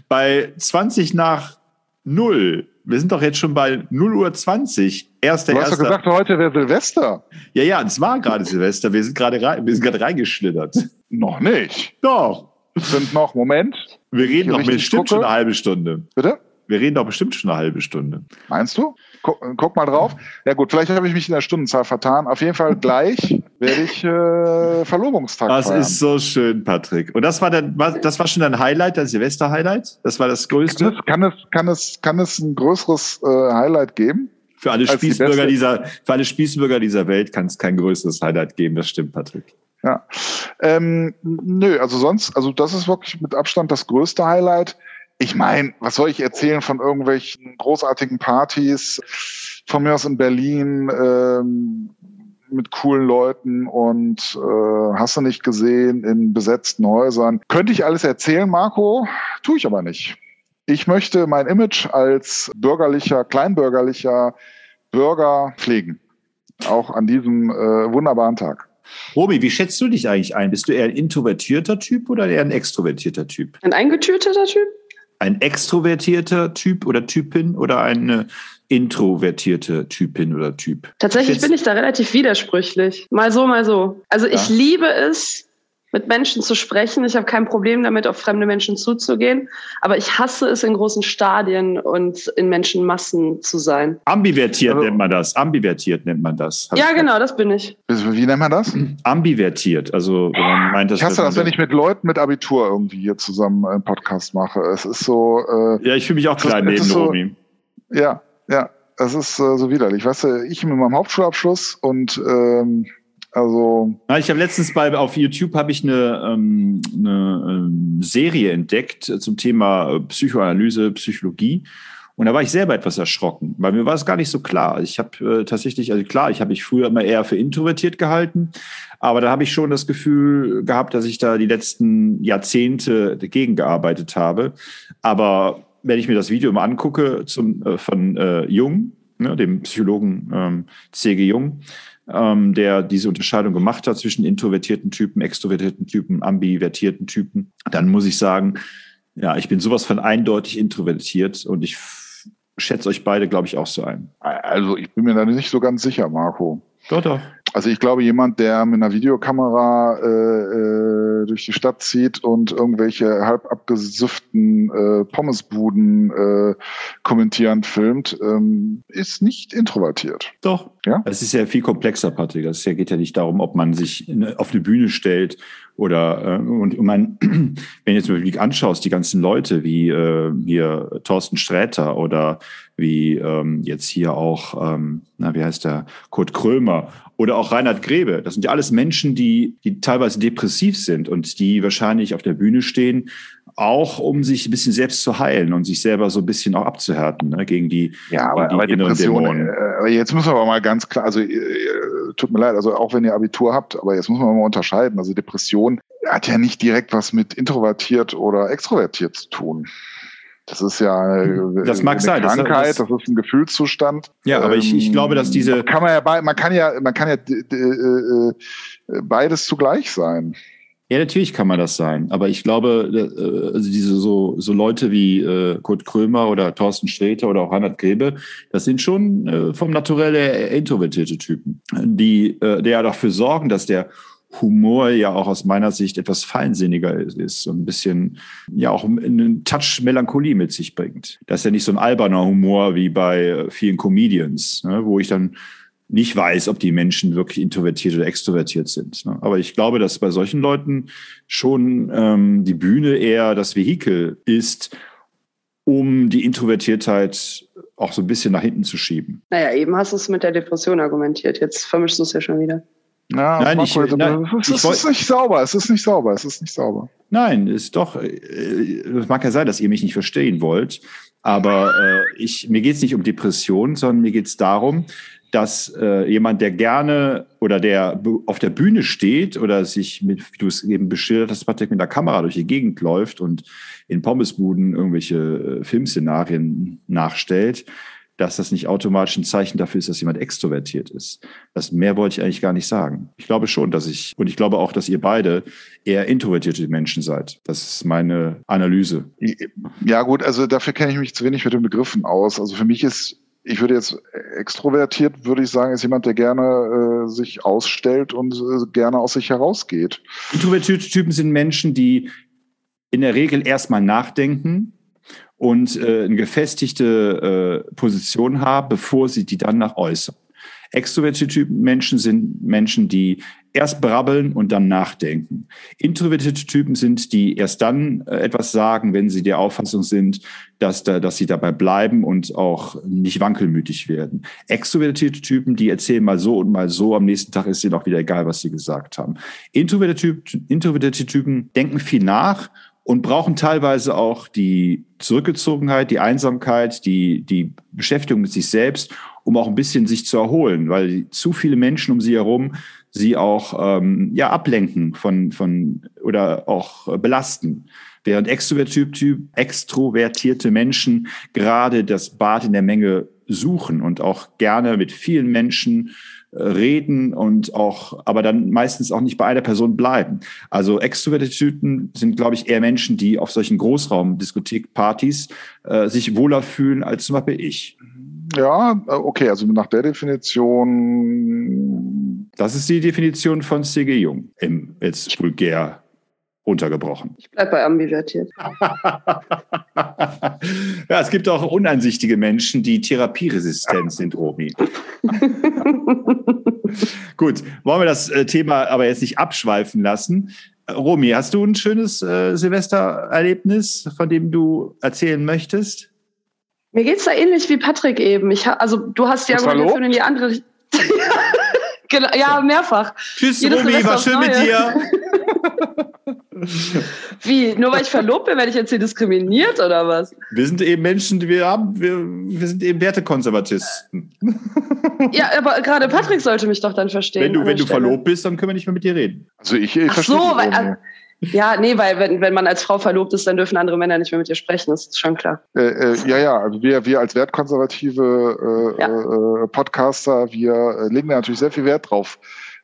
bei 20 nach 0. Wir sind doch jetzt schon bei 0 Uhr 20. Erster, Du hast doch erster. gesagt, heute wäre Silvester. Ja, ja, es war gerade Silvester. Wir sind gerade rein, wir sind gerade reingeschlittert. Noch nicht. Doch. Sind noch, Moment, Wir reden noch richtig bestimmt gucke. schon eine halbe Stunde. bitte? Wir reden doch bestimmt schon eine halbe Stunde. Meinst du? Guck, guck mal drauf. Ja gut, vielleicht habe ich mich in der Stundenzahl vertan. Auf jeden Fall gleich werde ich äh, Verlobungstag Das feiern. ist so schön, Patrick. Und das war dann, das war schon dein Highlight, dein Silvester-Highlight? Das war das kann, größte es, kann, es, kann, es, kann es ein größeres äh, Highlight geben? für alle die Spießbürger beste- dieser, für alle Spießbürger dieser Welt kann es kein größeres Highlight geben. Das stimmt, Patrick. Ja. Ähm, nö, also sonst, also das ist wirklich mit Abstand das größte Highlight. Ich meine, was soll ich erzählen von irgendwelchen großartigen Partys, von mir aus in Berlin, ähm, mit coolen Leuten und äh, hast du nicht gesehen in besetzten Häusern. Könnte ich alles erzählen, Marco? Tue ich aber nicht. Ich möchte mein Image als bürgerlicher, kleinbürgerlicher Bürger pflegen. Auch an diesem äh, wunderbaren Tag. Romy, wie schätzt du dich eigentlich ein? Bist du eher ein introvertierter Typ oder eher ein extrovertierter Typ? Ein eingetüteter Typ? Ein extrovertierter Typ oder Typin oder eine introvertierte Typin oder Typ? Tatsächlich bin ich da relativ widersprüchlich. Mal so, mal so. Also ich Ja. liebe es, mit Menschen zu sprechen. Ich habe kein Problem damit, auf fremde Menschen zuzugehen. Aber ich hasse es, in großen Stadien und in Menschenmassen zu sein. Ambivertiert Also- nennt man das. Ambivertiert nennt man das. Hab Ja, genau, das bin ich. Wie nennt man das? Ambivertiert. Also, wenn man meint, dass Ich hasse das, wenn ich mit Leuten mit Abitur irgendwie hier zusammen einen Podcast mache. Es ist so, äh, Ja, ich fühle mich auch Das klein das neben so- Romy. ja, ja, es ist äh, so widerlich. Weißt du, ich mit meinem Hauptschulabschluss und ähm, also Ich habe letztens bei auf YouTube habe ich eine, ähm, eine ähm, Serie entdeckt äh, zum Thema äh, Psychoanalyse, Psychologie. Und da war ich selber etwas erschrocken, weil mir war es gar nicht so klar. Ich habe äh, tatsächlich, also klar, ich habe mich früher immer eher für introvertiert gehalten, aber da habe ich schon das Gefühl gehabt, dass ich da die letzten Jahrzehnte dagegen gearbeitet habe. Aber wenn ich mir das Video mal angucke zum, äh, von äh, Jung, ne, dem Psychologen ähm, C.G. Jung, ähm, der diese Unterscheidung gemacht hat zwischen introvertierten Typen, extrovertierten Typen, ambivertierten Typen, dann muss ich sagen, ja, ich bin sowas von eindeutig introvertiert und ich schätze euch beide, glaube ich, auch so ein. also ich bin mir da nicht so ganz sicher, Marco. Doch, doch. Also ich glaube, jemand, der mit einer Videokamera äh, äh, durch die Stadt zieht und irgendwelche halb abgesüfften äh, Pommesbuden äh, kommentierend filmt, ähm, ist nicht introvertiert. Doch. Ja? Es ist ja viel komplexer, Patrick. Es geht ja nicht darum, ob man sich auf eine Bühne stellt oder äh, und, und man, wenn du jetzt mal anschaust, die ganzen Leute wie äh, hier Thorsten Sträter oder wie ähm, jetzt hier auch, ähm, na, wie heißt der, Kurt Krömer oder auch Reinhard Grebe. Das sind ja alles Menschen, die, die teilweise depressiv sind und die wahrscheinlich auf der Bühne stehen, auch um sich ein bisschen selbst zu heilen und sich selber so ein bisschen auch abzuhärten ne, gegen die, Ja, aber, gegen aber die inneren Dämonen. äh, jetzt müssen wir aber mal ganz klar, also äh, tut mir leid, also auch wenn ihr Abitur habt, aber jetzt muss man mal unterscheiden. Also Depression hat ja nicht direkt was mit introvertiert oder extrovertiert zu tun. Das ist ja äh, Das mag eine sein, das- Krankheit, das- das, ist ein Gefühlszustand. Ja, aber ich, ich glaube, dass diese, kann man ja bei, man kann ja man kann ja äh, äh, beides zugleich sein. Ja, natürlich kann man das sein. Aber ich glaube, also diese so, so Leute wie äh, Kurt Krömer oder Thorsten Sträter oder auch Reinhard Grebe, das sind schon äh, vom Naturell introvertierte Typen, die, äh, der dafür sorgen, dass der Humor ja auch aus meiner Sicht etwas feinsinniger ist und ein bisschen, ja auch einen Touch Melancholie mit sich bringt. Das ist ja nicht so ein alberner Humor wie bei äh, vielen Comedians, ne, wo ich dann nicht weiß, ob die Menschen wirklich introvertiert oder extrovertiert sind. ne. Aber ich glaube, dass bei solchen Leuten schon ähm, die Bühne eher das Vehikel ist, um die Introvertiertheit auch so ein bisschen nach hinten zu schieben. Naja, eben hast du es mit der Depression argumentiert. Jetzt vermischst du es ja schon wieder. Ja, Nein, Marco, ich- also, nein, es, ist, es ist nicht sauber, es ist nicht sauber, es ist nicht sauber. Nein, ist doch, äh, es mag ja sein, dass ihr mich nicht verstehen wollt, aber äh, ich, mir geht es nicht um Depression, sondern mir geht es darum, dass äh, jemand, der gerne oder der auf der Bühne steht oder sich mit, wie du es eben beschildert hast, Patrick, mit der Kamera durch die Gegend läuft und in Pommesbuden irgendwelche äh, Filmszenarien nachstellt, dass das nicht automatisch ein Zeichen dafür ist, dass jemand extrovertiert ist. Das mehr wollte ich eigentlich gar nicht sagen. Ich glaube schon, dass ich, und ich glaube auch, dass ihr beide eher introvertierte Menschen seid. Das ist meine Analyse. Ja gut, also dafür kenne ich mich zu wenig mit den Begriffen aus. Also für mich ist, ich würde jetzt extrovertiert, würde ich sagen, ist jemand, der gerne äh, sich ausstellt und äh, gerne aus sich herausgeht. Introvertierte Typen sind Menschen, die in der Regel erstmal nachdenken und äh, eine gefestigte äh, Position haben, bevor sie die dann nach äußern. Extrovertierte Typen Menschen sind Menschen, die erst brabbeln und dann nachdenken. Introvertierte Typen sind, die erst dann äh, etwas sagen, wenn sie der Auffassung sind, dass, da, dass sie dabei bleiben und auch nicht wankelmütig werden. Extrovertierte Typen, die erzählen mal so und mal so, am nächsten Tag ist ihnen auch wieder egal, was sie gesagt haben. Introvertierte, Introvertierte Typen denken viel nach und brauchen teilweise auch die Zurückgezogenheit, die Einsamkeit, die, die Beschäftigung mit sich selbst, um auch ein bisschen sich zu erholen, weil zu viele Menschen um sie herum sie auch ähm, ja ablenken von von oder auch belasten. Während extrovertierte Menschen gerade das Bad in der Menge suchen und auch gerne mit vielen Menschen äh, reden und auch, aber dann meistens auch nicht bei einer Person bleiben. Also extrovertierte Typen sind, glaube ich, eher Menschen, die auf solchen Großraumdiskothekpartys äh, sich wohler fühlen als zum Beispiel ich. Ja, äh, okay, also nach der Definition. Das ist die Definition von C.G. Jung im jetzt vulgär runtergebrochen. Ich bleibe bei ambivertiert. ja, es gibt auch uneinsichtige Menschen, die therapieresistent sind, Romy. Gut, wollen wir das äh, Thema aber jetzt nicht abschweifen lassen. Romy, hast du ein schönes äh, Silvestererlebnis, von dem du erzählen möchtest? Mir geht's da ähnlich wie Patrick eben. Ich ha also du hast ja Argumente in die andere. ja, mehrfach. Tschüss, Jedes Romy, war schön mit dir. Wie? Nur weil ich verlobt bin, werde ich jetzt hier diskriminiert oder was? Wir sind eben Menschen, die wir haben, wir, wir sind eben Wertekonservatisten. Ja, aber gerade Patrick sollte mich doch dann verstehen. Wenn du, wenn du verlobt bist, dann können wir nicht mehr mit dir reden. Also ich, ich Ach so, weil, ja, nee, weil wenn, wenn man als Frau verlobt ist, dann dürfen andere Männer nicht mehr mit dir sprechen, das ist schon klar. Äh, äh, ja, ja, also wir, wir als wertkonservative äh, ja. äh, Podcaster, wir äh, legen da natürlich sehr viel Wert drauf,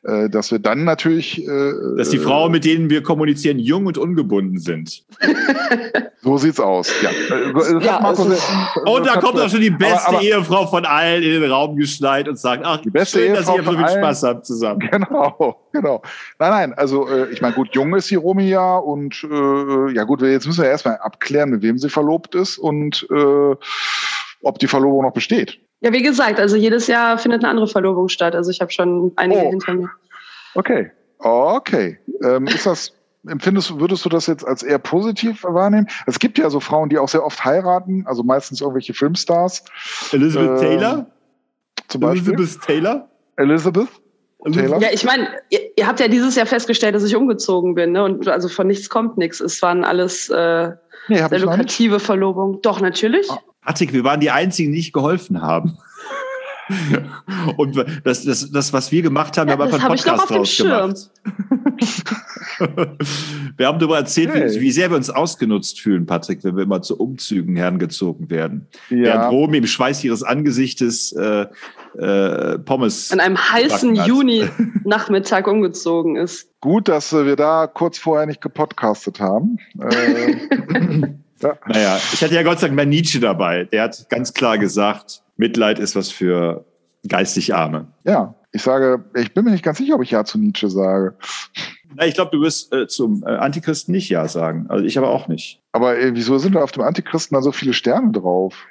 äh, dass wir dann natürlich. Äh, dass die Frauen, mit denen wir kommunizieren, jung und ungebunden sind. so sieht's aus. Ja. Äh, ja also, und da kommt auch schon die beste aber, aber, Ehefrau von allen in den Raum geschneit und sagt: Ach, die beste schön, Ehefrau dass ihr so viel Spaß habt zusammen. Genau, genau. Nein, nein, also äh, ich meine, gut, jung ist die Romy ja und äh, ja gut, jetzt müssen wir erstmal abklären, mit wem sie verlobt ist und äh, ob die Verlobung noch besteht. Ja, wie gesagt, also jedes Jahr findet eine andere Verlobung statt. Also ich habe schon einige oh. hinter mir. Okay, okay. Ähm, ist das empfindest, würdest du das jetzt als eher positiv wahrnehmen? Es gibt ja so Frauen, die auch sehr oft heiraten, also meistens irgendwelche Filmstars. Elizabeth äh, Taylor? Zum Beispiel. Elizabeth Taylor? Elizabeth? Taylor? Ja, ich meine, ihr, ihr, habt ja dieses Jahr festgestellt, dass ich umgezogen bin, ne? Und also von nichts kommt nichts. Es waren alles äh, nee, sehr lukrative Verlobungen. Doch, natürlich. Ah. Patrick, wir waren die Einzigen, die nicht geholfen haben. Und das, das, das, was wir gemacht haben, ja, wir haben einfach einen Podcast draus gemacht. wir haben darüber erzählt, hey. wie, wie, sehr wir uns ausgenutzt fühlen, Patrick, wenn wir immer zu Umzügen herangezogen werden. Ja. Während Romy im Schweiß ihres Angesichtes äh, äh, Pommes. An einem heißen Juni-Nachmittag umgezogen ist. Gut, dass wir da kurz vorher nicht gepodcastet haben. Äh, ja. Naja, ich hatte ja Gott sei Dank mal Nietzsche dabei. Der hat ganz klar gesagt, Mitleid ist was für geistig Arme. Ja, ich sage, ich bin mir nicht ganz sicher, ob ich Ja zu Nietzsche sage. Na, ich glaube, du wirst äh, zum äh, Antichristen nicht Ja sagen. Also ich aber auch nicht. Aber äh, wieso sind da auf dem Antichristen da so viele Sterne drauf?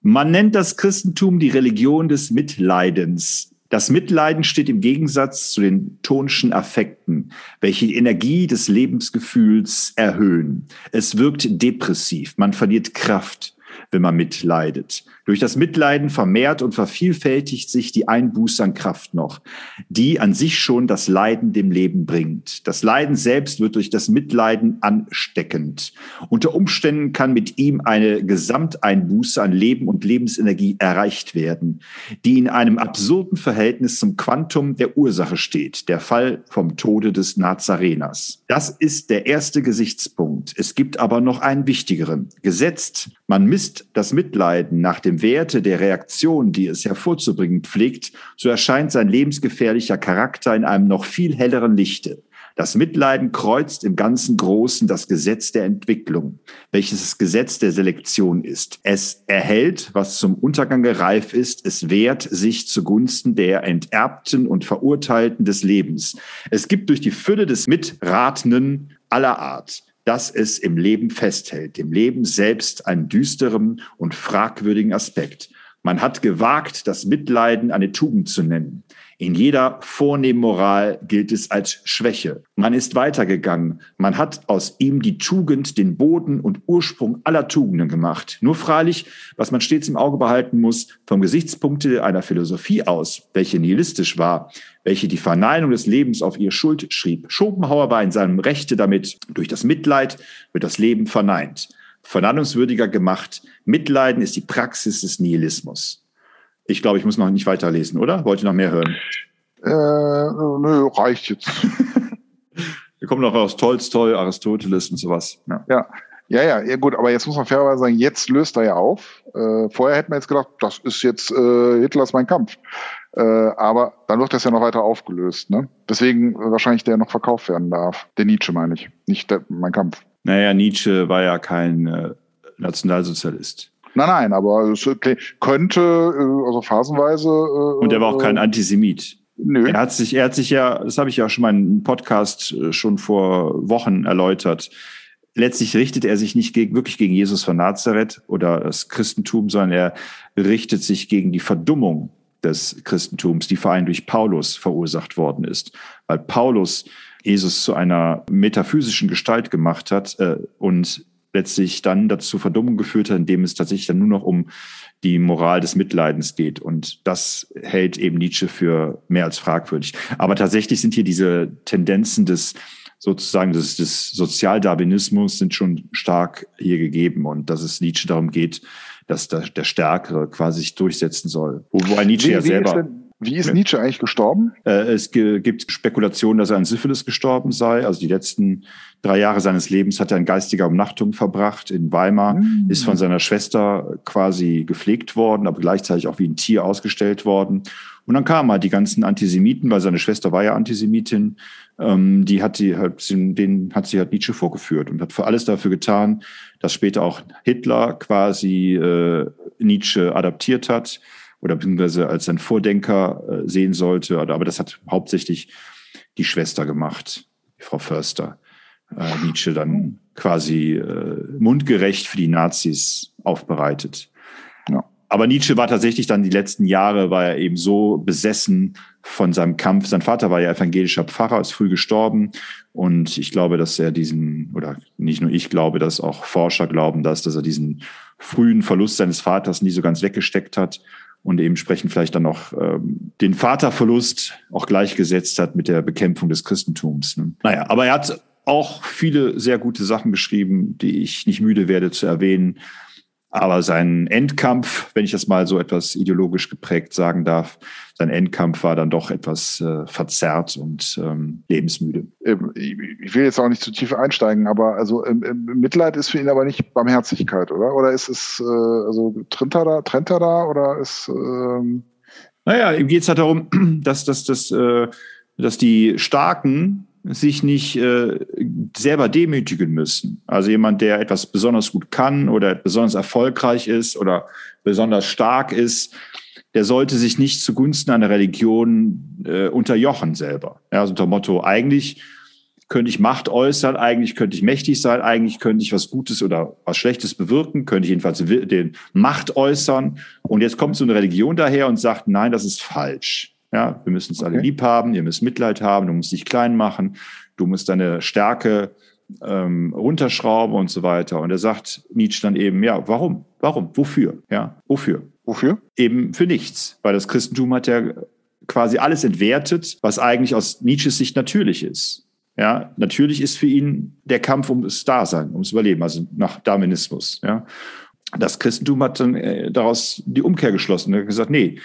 Man nennt das Christentum die Religion des Mitleidens. Das Mitleiden steht im Gegensatz zu den tonschen Affekten, welche die Energie des Lebensgefühls erhöhen. Es wirkt depressiv, man verliert Kraft, wenn man mitleidet. Durch das Mitleiden vermehrt und vervielfältigt sich die Einbuße an Kraft noch, die an sich schon das Leiden dem Leben bringt. Das Leiden selbst wird durch das Mitleiden ansteckend. Unter Umständen kann mit ihm eine Gesamteinbuße an Leben und Lebensenergie erreicht werden, die in einem absurden Verhältnis zum Quantum der Ursache steht, der Fall vom Tode des Nazareners. Das ist der erste Gesichtspunkt. Es gibt aber noch einen wichtigeren. Gesetzt, man misst das Mitleiden nach dem Werte der Reaktion, die es hervorzubringen pflegt, so erscheint sein lebensgefährlicher Charakter in einem noch viel helleren Lichte. Das Mitleiden kreuzt im ganzen Großen das Gesetz der Entwicklung, welches das Gesetz der Selektion ist. Es erhält, was zum Untergang reif ist, es wehrt sich zugunsten der Enterbten und Verurteilten des Lebens. Es gibt durch die Fülle des Mitratenden aller Art dass es im Leben festhält, dem Leben selbst einen düsteren und fragwürdigen Aspekt. Man hat gewagt, das Mitleiden eine Tugend zu nennen. In jeder vornehmen Moral gilt es als Schwäche. Man ist weitergegangen. Man hat aus ihm die Tugend, den Boden und Ursprung aller Tugenden gemacht. Nur freilich, was man stets im Auge behalten muss, vom Gesichtspunkte einer Philosophie aus, welche nihilistisch war, welche die Verneinung des Lebens auf ihr Schuld schrieb. Schopenhauer war in seinem Rechte damit, durch das Mitleid wird das Leben verneint. Verneinungswürdiger gemacht. Mitleiden ist die Praxis des Nihilismus. Ich glaube, ich muss noch nicht weiterlesen, oder? Wollt ihr noch mehr hören? Äh, nö, reicht jetzt. Wir kommen noch aus Tolstoi, Aristoteles und sowas. Ja. ja. Ja, ja, ja, gut, aber jetzt muss man fairerweise sagen, jetzt löst er ja auf. Äh, vorher hätten wir jetzt gedacht, das ist jetzt äh, Hitlers Mein Kampf. Äh, aber dann wird das ja noch weiter aufgelöst. Ne? Deswegen wahrscheinlich der noch verkauft werden darf. Der Nietzsche meine ich, nicht der Mein Kampf. Naja, Nietzsche war ja kein äh, Nationalsozialist. Nein, nein, aber es könnte, äh, also phasenweise. Äh, Und er war auch kein Antisemit. Nö. Er hat sich, er hat sich ja, das habe ich ja schon mal in einem Podcast äh, schon vor Wochen erläutert. Letztlich richtet er sich nicht gegen, wirklich gegen Jesus von Nazareth oder das Christentum, sondern er richtet sich gegen die Verdummung des Christentums, die vor allem durch Paulus verursacht worden ist. Weil Paulus Jesus zu einer metaphysischen Gestalt gemacht hat äh, und letztlich dann dazu Verdummung geführt hat, indem es tatsächlich dann nur noch um die Moral des Mitleidens geht. Und das hält eben Nietzsche für mehr als fragwürdig. Aber tatsächlich sind hier diese Tendenzen des sozusagen des, des Sozialdarwinismus sind schon stark hier gegeben und dass es Nietzsche darum geht, dass der, der Stärkere quasi sich durchsetzen soll. Wobei Nietzsche wie, ja selber. Wie ist Nietzsche eigentlich gestorben? Äh, es gibt Spekulationen, dass er an Syphilis gestorben sei. Also die letzten drei Jahre seines Lebens hat er in geistiger Umnachtung verbracht in Weimar, mhm. ist von seiner Schwester quasi gepflegt worden, aber gleichzeitig auch wie ein Tier ausgestellt worden. Und dann kamen halt die ganzen Antisemiten, weil seine Schwester war ja Antisemitin, ähm, die hat sie, hat, den hat sie halt Nietzsche vorgeführt und hat für alles dafür getan, dass später auch Hitler quasi äh, Nietzsche adaptiert hat oder beziehungsweise als sein Vordenker äh, sehen sollte. Aber das hat hauptsächlich die Schwester gemacht, Frau Förster. Äh, Nietzsche dann quasi äh, mundgerecht für die Nazis aufbereitet. Ja. Aber Nietzsche war tatsächlich dann die letzten Jahre, war er eben so besessen von seinem Kampf. Sein Vater war ja evangelischer Pfarrer, ist früh gestorben. Und ich glaube, dass er diesen, oder nicht nur ich glaube, dass auch Forscher glauben das, dass er diesen frühen Verlust seines Vaters nie so ganz weggesteckt hat und eben entsprechend vielleicht dann noch ähm, den Vaterverlust auch gleichgesetzt hat mit der Bekämpfung des Christentums. Ne? Naja, aber er hat auch viele sehr gute Sachen geschrieben, die ich nicht müde werde zu erwähnen. Aber sein Endkampf, wenn ich das mal so etwas ideologisch geprägt sagen darf, sein Endkampf war dann doch etwas äh, verzerrt und ähm, lebensmüde. Ähm, ich will jetzt auch nicht zu tief einsteigen, aber also ähm, ähm, Mitleid ist für ihn aber nicht Barmherzigkeit, oder? Oder ist es äh, also trennt er da, trennt er da oder ist ähm Naja, ihm geht es halt darum, dass, dass, dass, äh, dass die Starken sich nicht äh, selber demütigen müssen. Also jemand, der etwas besonders gut kann oder besonders erfolgreich ist oder besonders stark ist, der sollte sich nicht zugunsten einer Religion äh, unterjochen selber. Ja, also unter Motto, eigentlich könnte ich Macht äußern, eigentlich könnte ich mächtig sein, eigentlich könnte ich was Gutes oder was Schlechtes bewirken, könnte ich jedenfalls den Macht äußern. Und jetzt kommt so eine Religion daher und sagt, nein, das ist falsch. Ja, wir müssen uns okay. alle lieb haben, ihr müsst Mitleid haben, du musst dich klein machen, du musst deine Stärke ähm, runterschrauben und so weiter. Und er sagt Nietzsche dann eben, ja, warum? Warum? Wofür? Ja, wofür? Wofür? Eben für nichts, weil das Christentum hat ja quasi alles entwertet, was eigentlich aus Nietzsches Sicht natürlich ist. Ja, natürlich ist für ihn der Kampf ums Dasein, ums Überleben, also nach Darwinismus. Ja, das Christentum hat dann äh, daraus die Umkehr geschlossen. Er hat gesagt, nee,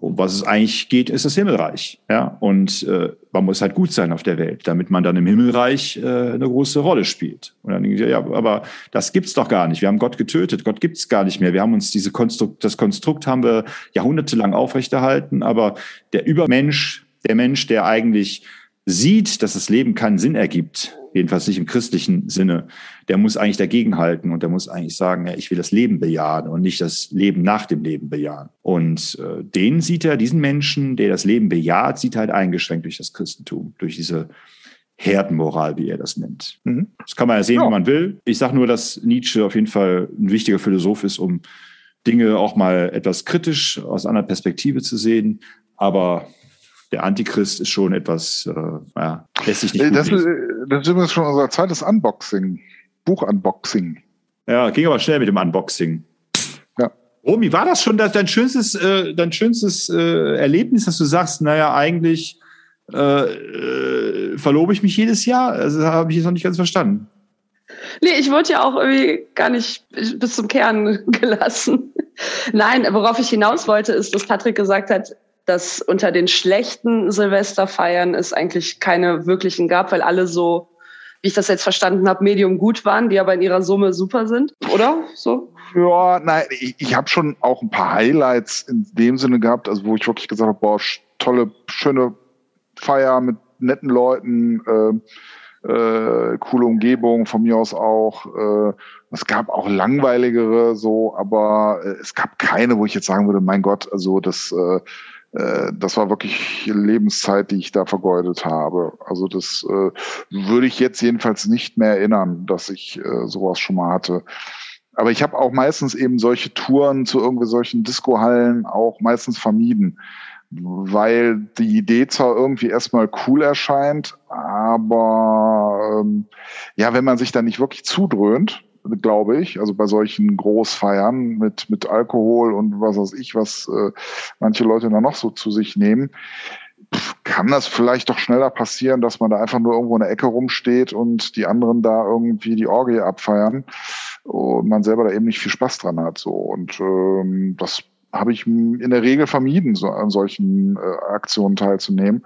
um was es eigentlich geht, ist das Himmelreich. Ja, und äh, man muss halt gut sein auf der Welt, damit man dann im Himmelreich äh, eine große Rolle spielt. Und dann denke ich, ja, aber das gibt's doch gar nicht. Wir haben Gott getötet. Gott gibt's gar nicht mehr. Wir haben uns diese Konstrukt, das Konstrukt haben wir jahrhundertelang aufrechterhalten. Aber der Übermensch, der Mensch, der eigentlich sieht, dass das Leben keinen Sinn ergibt, jedenfalls nicht im christlichen Sinne, der muss eigentlich dagegenhalten und der muss eigentlich sagen, ja, ich will das Leben bejahen und nicht das Leben nach dem Leben bejahen. Und äh, den sieht er, diesen Menschen, der das Leben bejaht, sieht er halt eingeschränkt durch das Christentum, durch diese Herdenmoral, wie er das nennt. Mhm. Das kann man ja sehen, ja. wie man will. Ich sage nur, dass Nietzsche auf jeden Fall ein wichtiger Philosoph ist, um Dinge auch mal etwas kritisch aus einer Perspektive zu sehen. Aber der Antichrist ist schon etwas, äh, ja, lässt sich nicht äh, das, ist, das ist übrigens schon unser zweites Unboxing, Buch-Unboxing. Ja, ging aber schnell mit dem Unboxing. Ja. Romy, war das schon das, dein schönstes, äh, dein schönstes äh, Erlebnis, dass du sagst, naja, eigentlich äh, äh, verlobe ich mich jedes Jahr? Also habe ich jetzt noch nicht ganz verstanden. Nee, ich wurde ja auch irgendwie gar nicht bis zum Kern gelassen. Nein, worauf ich hinaus wollte, ist, dass Patrick gesagt hat, dass unter den schlechten Silvesterfeiern es eigentlich keine wirklichen gab, weil alle so, wie ich das jetzt verstanden habe, medium gut waren, die aber in ihrer Summe super sind, oder? So? Ja, nein, ich, ich habe schon auch ein paar Highlights in dem Sinne gehabt, also wo ich wirklich gesagt habe, boah, tolle, schöne Feier mit netten Leuten, äh, äh, coole Umgebung, von mir aus auch. Äh, es gab auch langweiligere so, aber äh, es gab keine, wo ich jetzt sagen würde, mein Gott, also das äh, das war wirklich Lebenszeit, die ich da vergeudet habe. Also das äh, würde ich jetzt jedenfalls nicht mehr erinnern, dass ich äh, sowas schon mal hatte. Aber ich habe auch meistens eben solche Touren zu irgendwie solchen Disco-Hallen auch meistens vermieden, weil die Idee zwar irgendwie erstmal cool erscheint, aber ähm, ja, wenn man sich da nicht wirklich zudröhnt, glaube ich, also bei solchen Großfeiern mit, mit Alkohol und was weiß ich, was äh, manche Leute da noch so zu sich nehmen, kann das vielleicht doch schneller passieren, dass man da einfach nur irgendwo in der Ecke rumsteht und die anderen da irgendwie die Orgie abfeiern und man selber da eben nicht viel Spaß dran hat. So. Und ähm, das habe ich in der Regel vermieden, so an solchen äh, Aktionen teilzunehmen.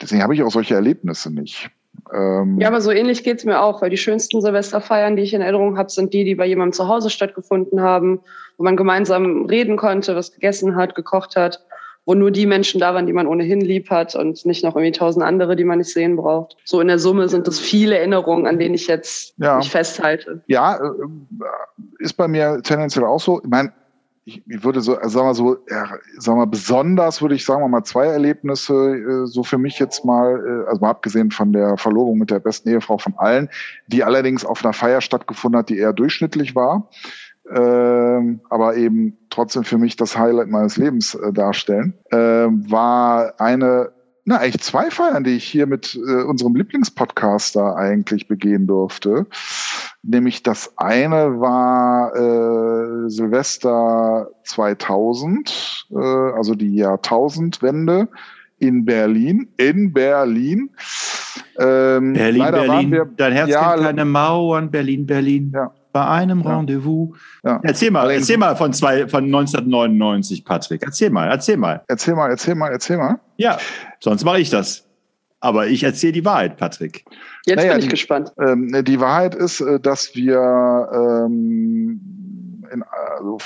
Deswegen habe ich auch solche Erlebnisse nicht. Ähm ja, aber so ähnlich geht es mir auch, weil die schönsten Silvesterfeiern, die ich in Erinnerung habe, sind die, die bei jemandem zu Hause stattgefunden haben, wo man gemeinsam reden konnte, was gegessen hat, gekocht hat, wo nur die Menschen da waren, die man ohnehin lieb hat und nicht noch irgendwie tausend andere, die man nicht sehen braucht. So in der Summe sind das viele Erinnerungen, an denen ich jetzt ja. mich festhalte. Ja, äh, ist bei mir tendenziell auch so. Ich meine, ich, ich würde so, also sagen wir so, ja, sagen wir besonders würde ich sagen mal zwei Erlebnisse, äh, so für mich jetzt mal, äh, also mal abgesehen von der Verlobung mit der besten Ehefrau von allen, die allerdings auf einer Feier stattgefunden hat, die eher durchschnittlich war, ähm, aber eben trotzdem für mich das Highlight meines Lebens äh, darstellen, äh, war eine na, echt zwei Feiern, die ich hier mit äh, unserem Lieblingspodcaster eigentlich begehen durfte. Nämlich das eine war äh, Silvester 2000, äh, also die Jahrtausendwende in Berlin. In Berlin. Ähm, Berlin, Berlin. Wir, Dein Herz ja, kennt keine Mauern. Berlin, Berlin. Ja bei einem ja. Rendezvous. Ja. Erzähl mal, erzähl mal von, zwei, von 1999, Patrick. Erzähl mal, erzähl mal. Erzähl mal, erzähl mal, erzähl mal. Ja, sonst mache ich das. Aber ich erzähle die Wahrheit, Patrick. Jetzt naja, bin ich die, gespannt. Ähm, die Wahrheit ist, äh, dass wir ähm, in, also,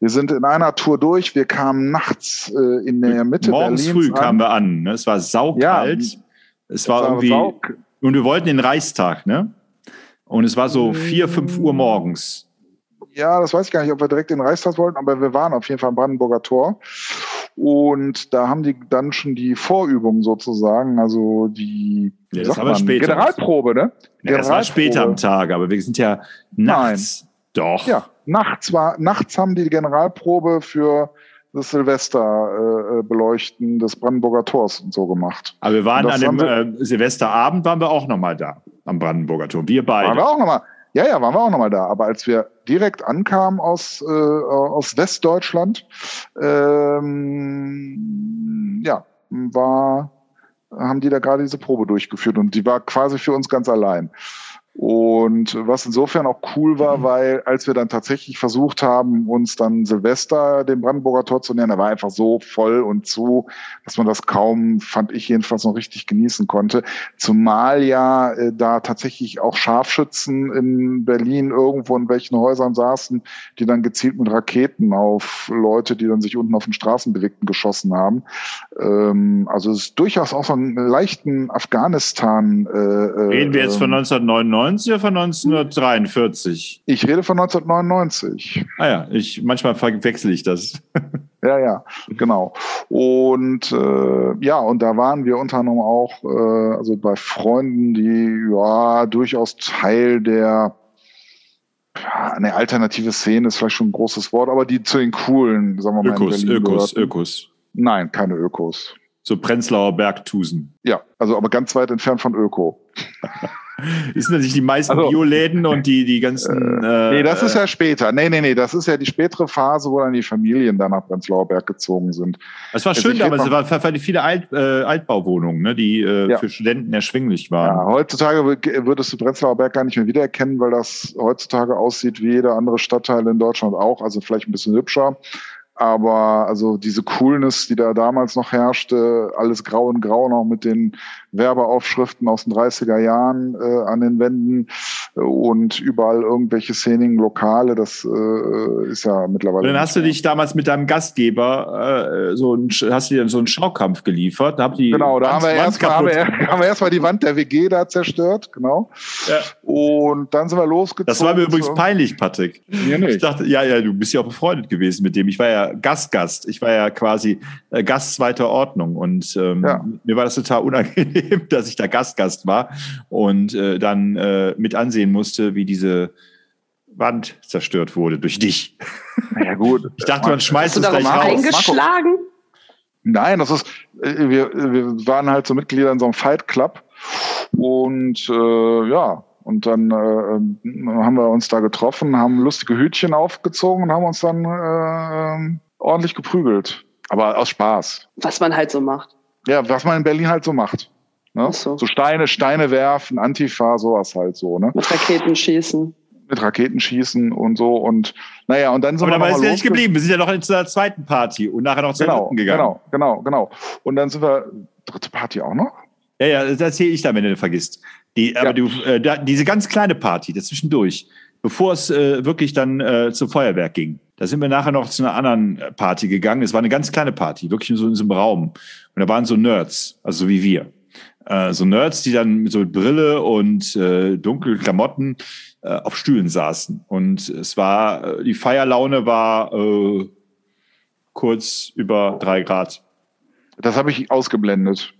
wir sind in einer Tour durch. Wir kamen nachts äh, in der Mitte Morgens Berlins früh an. kamen wir an. Ne? Es war saukalt. Ja, es war, war irgendwie. Sauk und wir wollten den Reichstag, ne? Und es war so vier, fünf Uhr morgens. Ja, das weiß ich gar nicht, ob wir direkt in den Reichstag wollten, aber wir waren auf jeden Fall am Brandenburger Tor. Und da haben die dann schon die Vorübungen sozusagen, also die ja, das man, später. Generalprobe, ne? Ja, Generalprobe. Das war später am Tag, aber wir sind ja nachts. Nein. Doch. Ja, nachts war, nachts haben die Generalprobe für das Silvesterbeleuchten äh, des Brandenburger Tors und so gemacht. Aber wir waren an dem äh, Silvesterabend waren wir auch nochmal da am Brandenburger Tor. Wir beide. Waren wir auch nochmal. Ja, ja, waren wir auch nochmal da. Aber als wir direkt ankamen aus, äh, aus Westdeutschland, ähm, ja, war, haben die da gerade diese Probe durchgeführt und die war quasi für uns ganz allein. Und was insofern auch cool war, mhm. weil als wir dann tatsächlich versucht haben, uns dann Silvester dem Brandenburger Tor zu nähern, da war einfach so voll und zu, dass man das kaum, fand ich jedenfalls noch richtig genießen konnte. Zumal ja äh, da tatsächlich auch Scharfschützen in Berlin irgendwo in welchen Häusern saßen, die dann gezielt mit Raketen auf Leute, die dann sich unten auf den Straßen bewegten, geschossen haben. Ähm, also es ist durchaus auch so einen leichten Afghanistan. Äh, äh Reden wir jetzt von 1999? 1999 oder von 1943? Ich rede von 1999. Ah ja, ich, manchmal verwechsel ich das. Ja, ja, genau. Und äh, ja, und da waren wir unter anderem auch äh, also bei Freunden, die ja durchaus Teil der ja, eine alternative Szene ist vielleicht schon ein großes Wort, aber die zu den coolen, sagen wir mal, Ökos, Ökos, gehörten. Ökos. Nein, keine Ökos. So Prenzlauer Berg-Tusen. Ja, also aber ganz weit entfernt von Öko. Das sind natürlich die meisten Also- Bioläden und die, die ganzen. Äh, Nee, das ist ja später. Nee, nee, nee, das ist ja die spätere Phase, wo dann die Familien dann nach Prenzlauer Berg gezogen sind. Es war Also schön damals, es waren viele Alt, äh, Altbauwohnungen, ne, die äh, Ja. für Studenten erschwinglich waren. Ja, heutzutage wür- würdest du Prenzlauer Berg gar nicht mehr wiedererkennen, weil das heutzutage aussieht wie jeder andere Stadtteil in Deutschland auch, also vielleicht ein bisschen hübscher. Aber also diese Coolness, die da damals noch herrschte, alles grau in grau noch mit den Werbeaufschriften aus den 30er Jahren äh, an den Wänden äh, und überall irgendwelche Szenigen, Lokale, das äh, ist ja mittlerweile. Und dann hast du dich damals mit deinem Gastgeber äh, so ein, hast du dir so einen Schaukampf geliefert. Da die Genau, da haben wir erstmal haben wir, erstmal die Wand der WG da zerstört, genau. Ja. Und dann sind wir losgezogen. Das war mir übrigens zu- peinlich, Patrick. Mir Ich nicht. dachte, ja, ja, du bist ja auch befreundet gewesen mit dem. Ich war ja Gastgast. Ich war ja quasi äh, Gast zweiter Ordnung. Und ähm, Ja. mir war das total unangenehm, dass ich da Gastgast war und äh, dann äh, mit ansehen musste, wie diese Wand zerstört wurde durch dich. Ja gut. Ich dachte, man schmeißt Hast du es gleich raus. eingeschlagen? Nein, das ist, äh, wir, wir waren halt so Mitglieder in so einem Fight Club und äh, ja, und dann äh, haben wir uns da getroffen, haben lustige Hütchen aufgezogen und haben uns dann äh, ordentlich geprügelt. Aber aus Spaß. Was man halt so macht. Ja, was man in Berlin halt so macht. Ne? Ach so. So Steine, Steine werfen, Antifa, sowas halt so, ne? Mit Raketen schießen. Mit Raketenschießen und so. Und naja, und dann sind Aber wir dabei noch ist ja nicht geblieben. Wir sind ja noch zu der zweiten Party und nachher noch zur Genau, dritten gegangen. genau, genau, genau. Und dann sind wir, dritte Party auch noch? Ja, ja, das erzähle ich dann, wenn du das vergisst. Die, aber Ja. du, äh, da, diese ganz kleine Party dazwischendurch, bevor es äh, wirklich dann äh, zum Feuerwerk ging, da sind wir nachher noch zu einer anderen Party gegangen. Es war eine ganz kleine Party, wirklich in so, in so einem Raum. Und da waren so Nerds, also so wie wir. Äh, so Nerds, die dann mit so Brille und äh, dunklen Klamotten äh, auf Stühlen saßen. Und es war, äh, die Feierlaune war äh, kurz über drei Grad. Das habe ich ausgeblendet.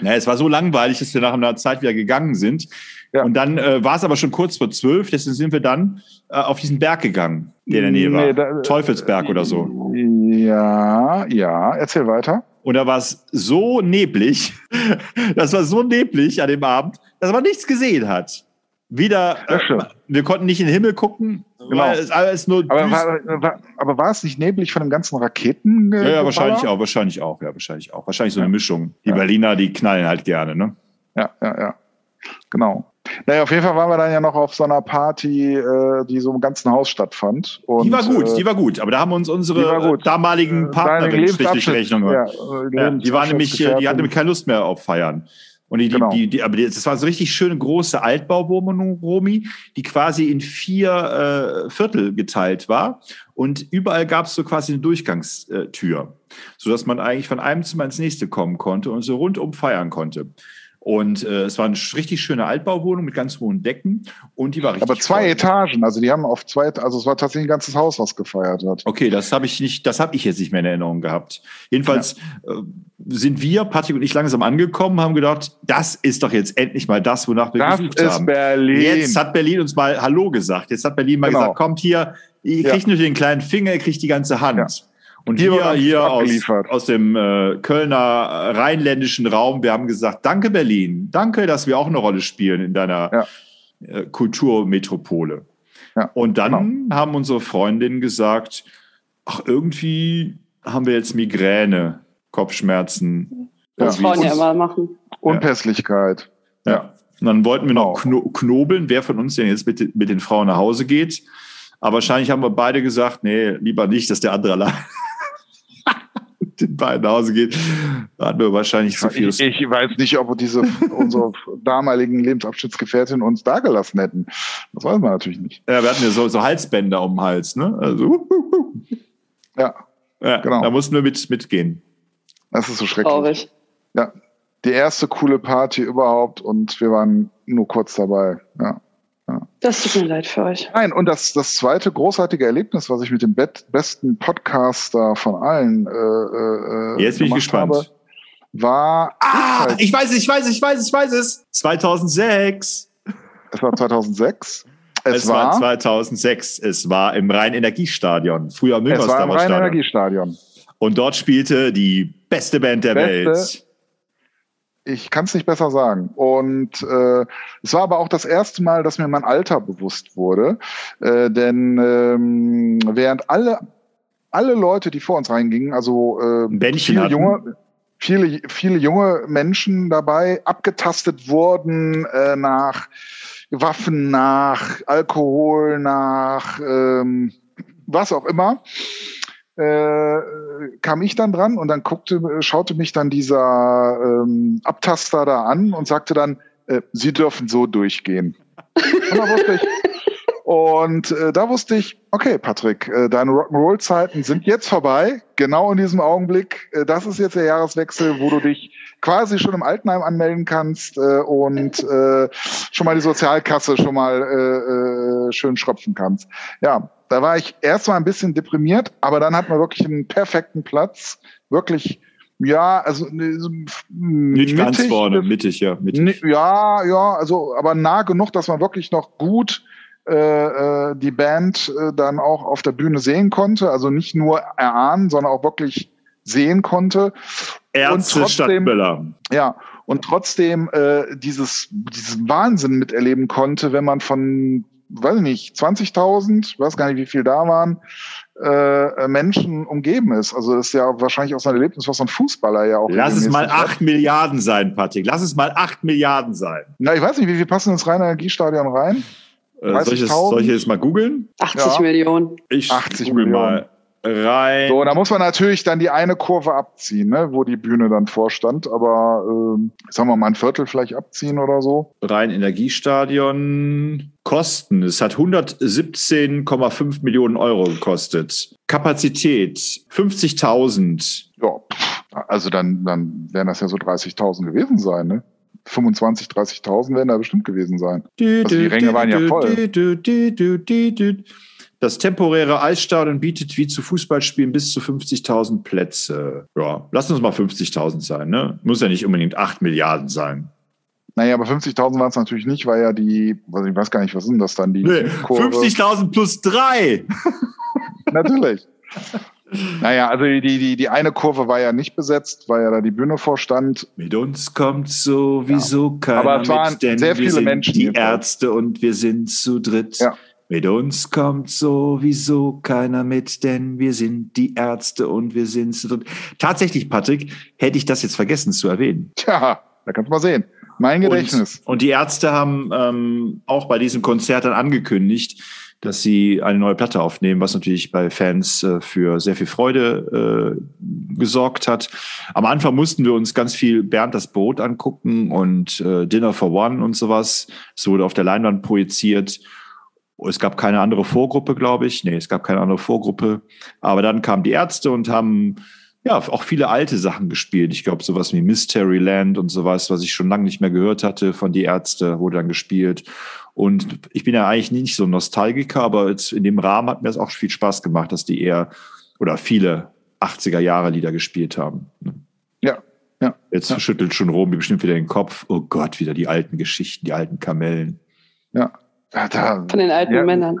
Ja, es war so langweilig, dass wir nach einer Zeit wieder gegangen sind. Ja. Und dann äh, war es aber schon kurz vor zwölf, deswegen sind wir dann äh, auf diesen Berg gegangen, der in der Nähe war. Nee, da- Teufelsberg oder so. Ja, ja, erzähl weiter. Und da war es so neblig, das war so neblig an dem Abend, dass man nichts gesehen hat. Wieder, äh, wir konnten nicht in den Himmel gucken, Genau. weil es alles nur Aber war, war, aber war es nicht neblig von dem ganzen Raketen? ja, ja, wahrscheinlich auch, wahrscheinlich auch, ja, wahrscheinlich auch. Wahrscheinlich so eine Mischung. Die Ja. Berliner, die knallen halt gerne, ne? Ja, ja, ja. Genau. Naja, auf jeden Fall waren wir dann ja noch auf so einer Party, äh, die so im ganzen Haus stattfand. Und, Die war gut, äh, die war gut. Aber da haben uns unsere äh, damaligen deine Partnerin schlicht Rechnung gemacht. Ja, Ja, die war nämlich, äh, die hatte nämlich keine Lust mehr auf Feiern. Und die, die, Genau. die, die, aber das war so richtig schöne große Altbauwohnung, Romi, die quasi in vier äh, Viertel geteilt war. Und überall gab es so quasi eine Durchgangstür, sodass man eigentlich von einem Zimmer ins nächste kommen konnte und so rundum feiern konnte. Und äh, es war eine richtig schöne Altbauwohnung mit ganz hohen Decken und die war richtig Aber zwei voll. Etagen, also die haben auf zwei, also es war tatsächlich ein ganzes Haus, was gefeiert hat. Okay, das habe ich nicht, das habe ich jetzt nicht mehr in Erinnerung gehabt. Jedenfalls äh, sind wir, Patrick und ich, langsam angekommen, haben gedacht, das ist doch jetzt endlich mal das, wonach wir Das gesucht ist haben. Berlin. Jetzt hat Berlin uns mal Hallo gesagt. Jetzt hat Berlin mal Genau. gesagt, kommt hier, ihr Ja. kriegt nur den kleinen Finger, ihr kriegt die ganze Hand. Ja. Und Hier hier, wird hier, aus, aus dem äh, Kölner rheinländischen Raum, wir haben gesagt, danke Berlin, danke, dass wir auch eine Rolle spielen in deiner Ja. äh, Kulturmetropole. Ja, Und dann genau. haben unsere Freundinnen gesagt, ach, irgendwie haben wir jetzt Migräne, Kopfschmerzen. Ja, Frauen wie ja uns- immer machen. Unpässlichkeit. Ja. Und dann wollten wir noch Genau. kno knobeln, wer von uns denn jetzt mit, den- mit den Frauen nach Hause geht. Aber wahrscheinlich haben wir beide gesagt, nee, lieber nicht, dass der andere allein den beiden nach Hause geht. Da hatten wir wahrscheinlich zu viel. Ich, ich weiß nicht, ob diese unsere damaligen Lebensabschnittsgefährtin uns da gelassen hätten. Das weiß man natürlich nicht. ja, wir hatten ja so, so Halsbänder um den Hals, ne? Also, uh, uh, uh. Ja, Ja, Genau. da mussten wir mit, mitgehen. das ist so schrecklich. Traurig. Ja, die erste coole Party überhaupt und wir waren nur kurz dabei. Ja. Das tut mir leid für euch. Nein, und das, das zweite großartige Erlebnis, was ich mit dem bet- besten Podcaster von allen äh, äh, Jetzt bin ich gespannt. habe, war Ah, ich weiß es, ich weiß es, ich weiß es, ich weiß es. 2006. es war 2006. Es, Es, war war, 2006. Es war im Rhein-Energiestadion, früher es war im Stadion. Rhein-Energiestadion. Und dort spielte die beste Band der Beste. Welt. Ich kann es nicht besser sagen. Und äh, es war aber auch das erste Mal, dass mir mein Alter bewusst wurde. Äh, denn ähm, während alle, alle Leute, die vor uns reingingen, also äh, viele junge, viele, viele junge Menschen dabei abgetastet wurden äh, nach Waffen, nach Alkohol, nach ähm, was auch immer, äh, kam ich dann dran und dann guckte, schaute mich dann dieser ähm, Abtaster da an und sagte dann, äh, Sie dürfen so durchgehen. Und da wusste ich, und äh, da wusste ich, okay, Patrick, äh, deine Rock'n'Roll-Zeiten sind jetzt vorbei. Genau in diesem Augenblick. Äh, das ist jetzt der Jahreswechsel, wo du dich quasi schon im Altenheim anmelden kannst äh, und äh, schon mal die Sozialkasse schon mal äh, äh, schön schröpfen kannst. Ja, da war ich erst mal ein bisschen deprimiert, aber dann hat man wirklich einen perfekten Platz. Wirklich, ja, also ne, Nicht ganz mittig, vorne, mittig, ja. Mittig. Nee, Ja, ja, also aber nah genug, dass man wirklich noch gut äh, äh, die Band äh, dann auch auf der Bühne sehen konnte. Also nicht nur erahnen, sondern auch wirklich sehen konnte. Ärzte und statt trotzdem-. Ja, und trotzdem äh, dieses, diesen Wahnsinn miterleben konnte, wenn man von, weiß ich nicht, 20.000, weiß gar nicht, wie viel da waren, äh, Menschen umgeben ist. Also das ist ja wahrscheinlich auch so ein Erlebnis, was so ein Fußballer ja auch Lass es mal regelmäßig hat. acht Milliarden sein, Patrick. Lass es mal acht Milliarden sein. Na, ich weiß nicht, wie viel passen ins Rhein-Energiestadion rein? Äh, soll, ich das, 30.000? soll ich jetzt mal googeln? 80 Ja. Millionen. Ich 80 google Millionen. mal rein. So, da muss man natürlich dann die eine Kurve abziehen, ne, wo die Bühne dann vorstand, aber ähm, sagen wir mal ein Viertel vielleicht abziehen oder so. Rhein-Energiestadion. Kosten. Es hat 117,5 Millionen Euro gekostet. Kapazität 50.000. Ja, also dann, dann werden das ja so 30.000 gewesen sein, ne? 25, 30.000 werden da bestimmt gewesen sein. Also die Ränge waren ja voll. Das temporäre Eisstadion bietet wie zu Fußballspielen bis zu 50.000 Plätze. Ja, lass uns mal 50.000 sein. Ne? Muss ja nicht unbedingt 8 Milliarden sein. Naja, aber 50.000 waren es natürlich nicht, weil ja die, also ich weiß gar nicht, was sind das dann, die Nee, Kurve? 50.000 plus 3. Natürlich. Naja, also die, die, die eine Kurve war ja nicht besetzt, weil ja da die Bühne vorstand. Mit uns kommt sowieso keiner Aber es waren mit, denn sehr wir viele sind Menschen die. Ärzte und wir sind zu dritt. Ja. Mit uns kommt sowieso keiner mit, denn wir sind die Ärzte und wir sind zu dritt. Tatsächlich, Patrick, hätte ich das jetzt vergessen zu erwähnen. Tja, da kannst du mal sehen. Mein Gedächtnis. Und, und die Ärzte haben ähm, auch bei diesem Konzert dann angekündigt, dass sie eine neue Platte aufnehmen, was natürlich bei Fans äh, für sehr viel Freude äh, gesorgt hat. Am Anfang mussten wir uns ganz viel Bernd das Brot angucken und äh, Dinner for One und sowas. Es wurde auf der Leinwand projiziert. Es gab keine andere Vorgruppe, glaube ich. Nee, es gab keine andere Vorgruppe. Aber dann kamen die Ärzte und haben ja auch viele alte Sachen gespielt. Ich glaube, sowas wie Mystery Land und sowas, was ich schon lange nicht mehr gehört hatte von die Ärzte, wurde dann gespielt. Und ich bin ja eigentlich nicht so ein Nostalgiker, aber jetzt in dem Rahmen hat mir es auch viel Spaß gemacht, dass die eher oder viele 80er Jahre Lieder gespielt haben. Ja, ja. Jetzt Ja. schüttelt schon Romy bestimmt wieder den Kopf. Oh Gott, wieder die alten Geschichten, die alten Kamellen. Ja. Ja, da, Von den alten Ja. Männern.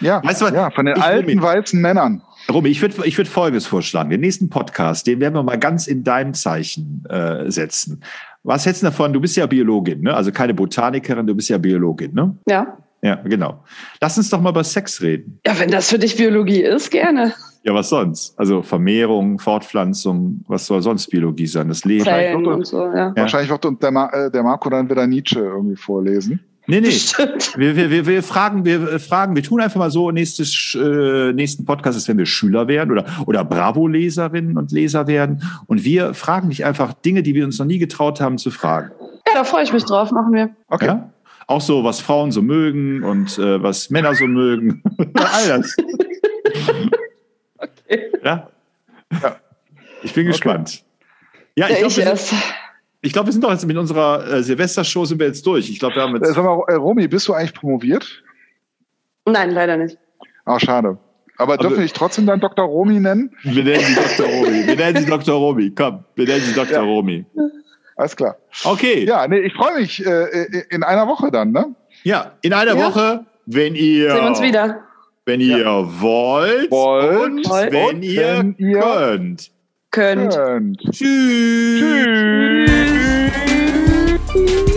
ja, Weißt du was? ja von den alten weißen Männern. Romy, ich würde ich würd Folgendes vorschlagen. Den nächsten Podcast, den werden wir mal ganz in deinem Zeichen äh, setzen. Was hältst du davon? Du bist ja Biologin, ne? Also keine Botanikerin, du bist ja Biologin, ne? Ja. Ja, genau. Lass uns doch mal über Sex reden. Ja, wenn das für dich Biologie ist, gerne. Ja, was sonst? Also Vermehrung, Fortpflanzung, was soll sonst Biologie sein? Das Leben. Zellen und so, ja. Wahrscheinlich wird uns der, Ma äh, der Marco dann wieder Nietzsche irgendwie vorlesen. Nee, nee. Bestimmt. Wir, wir, wir, wir fragen, wir äh, fragen, wir tun einfach mal so, nächstes, äh, nächsten Podcast ist, wenn wir Schüler werden oder, oder Bravo-Leserinnen und Leser werden. Und wir fragen dich einfach Dinge, die wir uns noch nie getraut haben zu fragen. Ja, da freue ich mich drauf. Machen wir. Okay. Ja? Auch so, was Frauen so mögen und äh, was Männer so mögen. All das. Okay. Ja? Ja. Ich bin gespannt. Ja, Ja, ich glaube, ich sind- erst. Ich glaub, wir sind doch jetzt mit unserer äh, Silvestershow sind wir jetzt durch. Ich glaube, wir haben Äh, jetzt. Sag mal, äh, Romy, bist du eigentlich promoviert? Nein, leider nicht. Ah, schade. Aber Also- dürfen wir dich trotzdem dann Dr. Romi nennen? Wir nennen sie Dr. Romi. Wir nennen sie Dr. Romi. Komm, wir nennen sie Dr. Ja. Romi. Alles klar. Okay. Ja, Ja, nee, ich freue mich äh, in einer Woche dann, ne? in einer Ja. Woche, wenn ihr, Sehen uns wieder. wenn ihr wollt, Wollt. und Wollt. wenn Und ihr wenn ihr- könnt. Könnt. Und Tschüss. tschüss.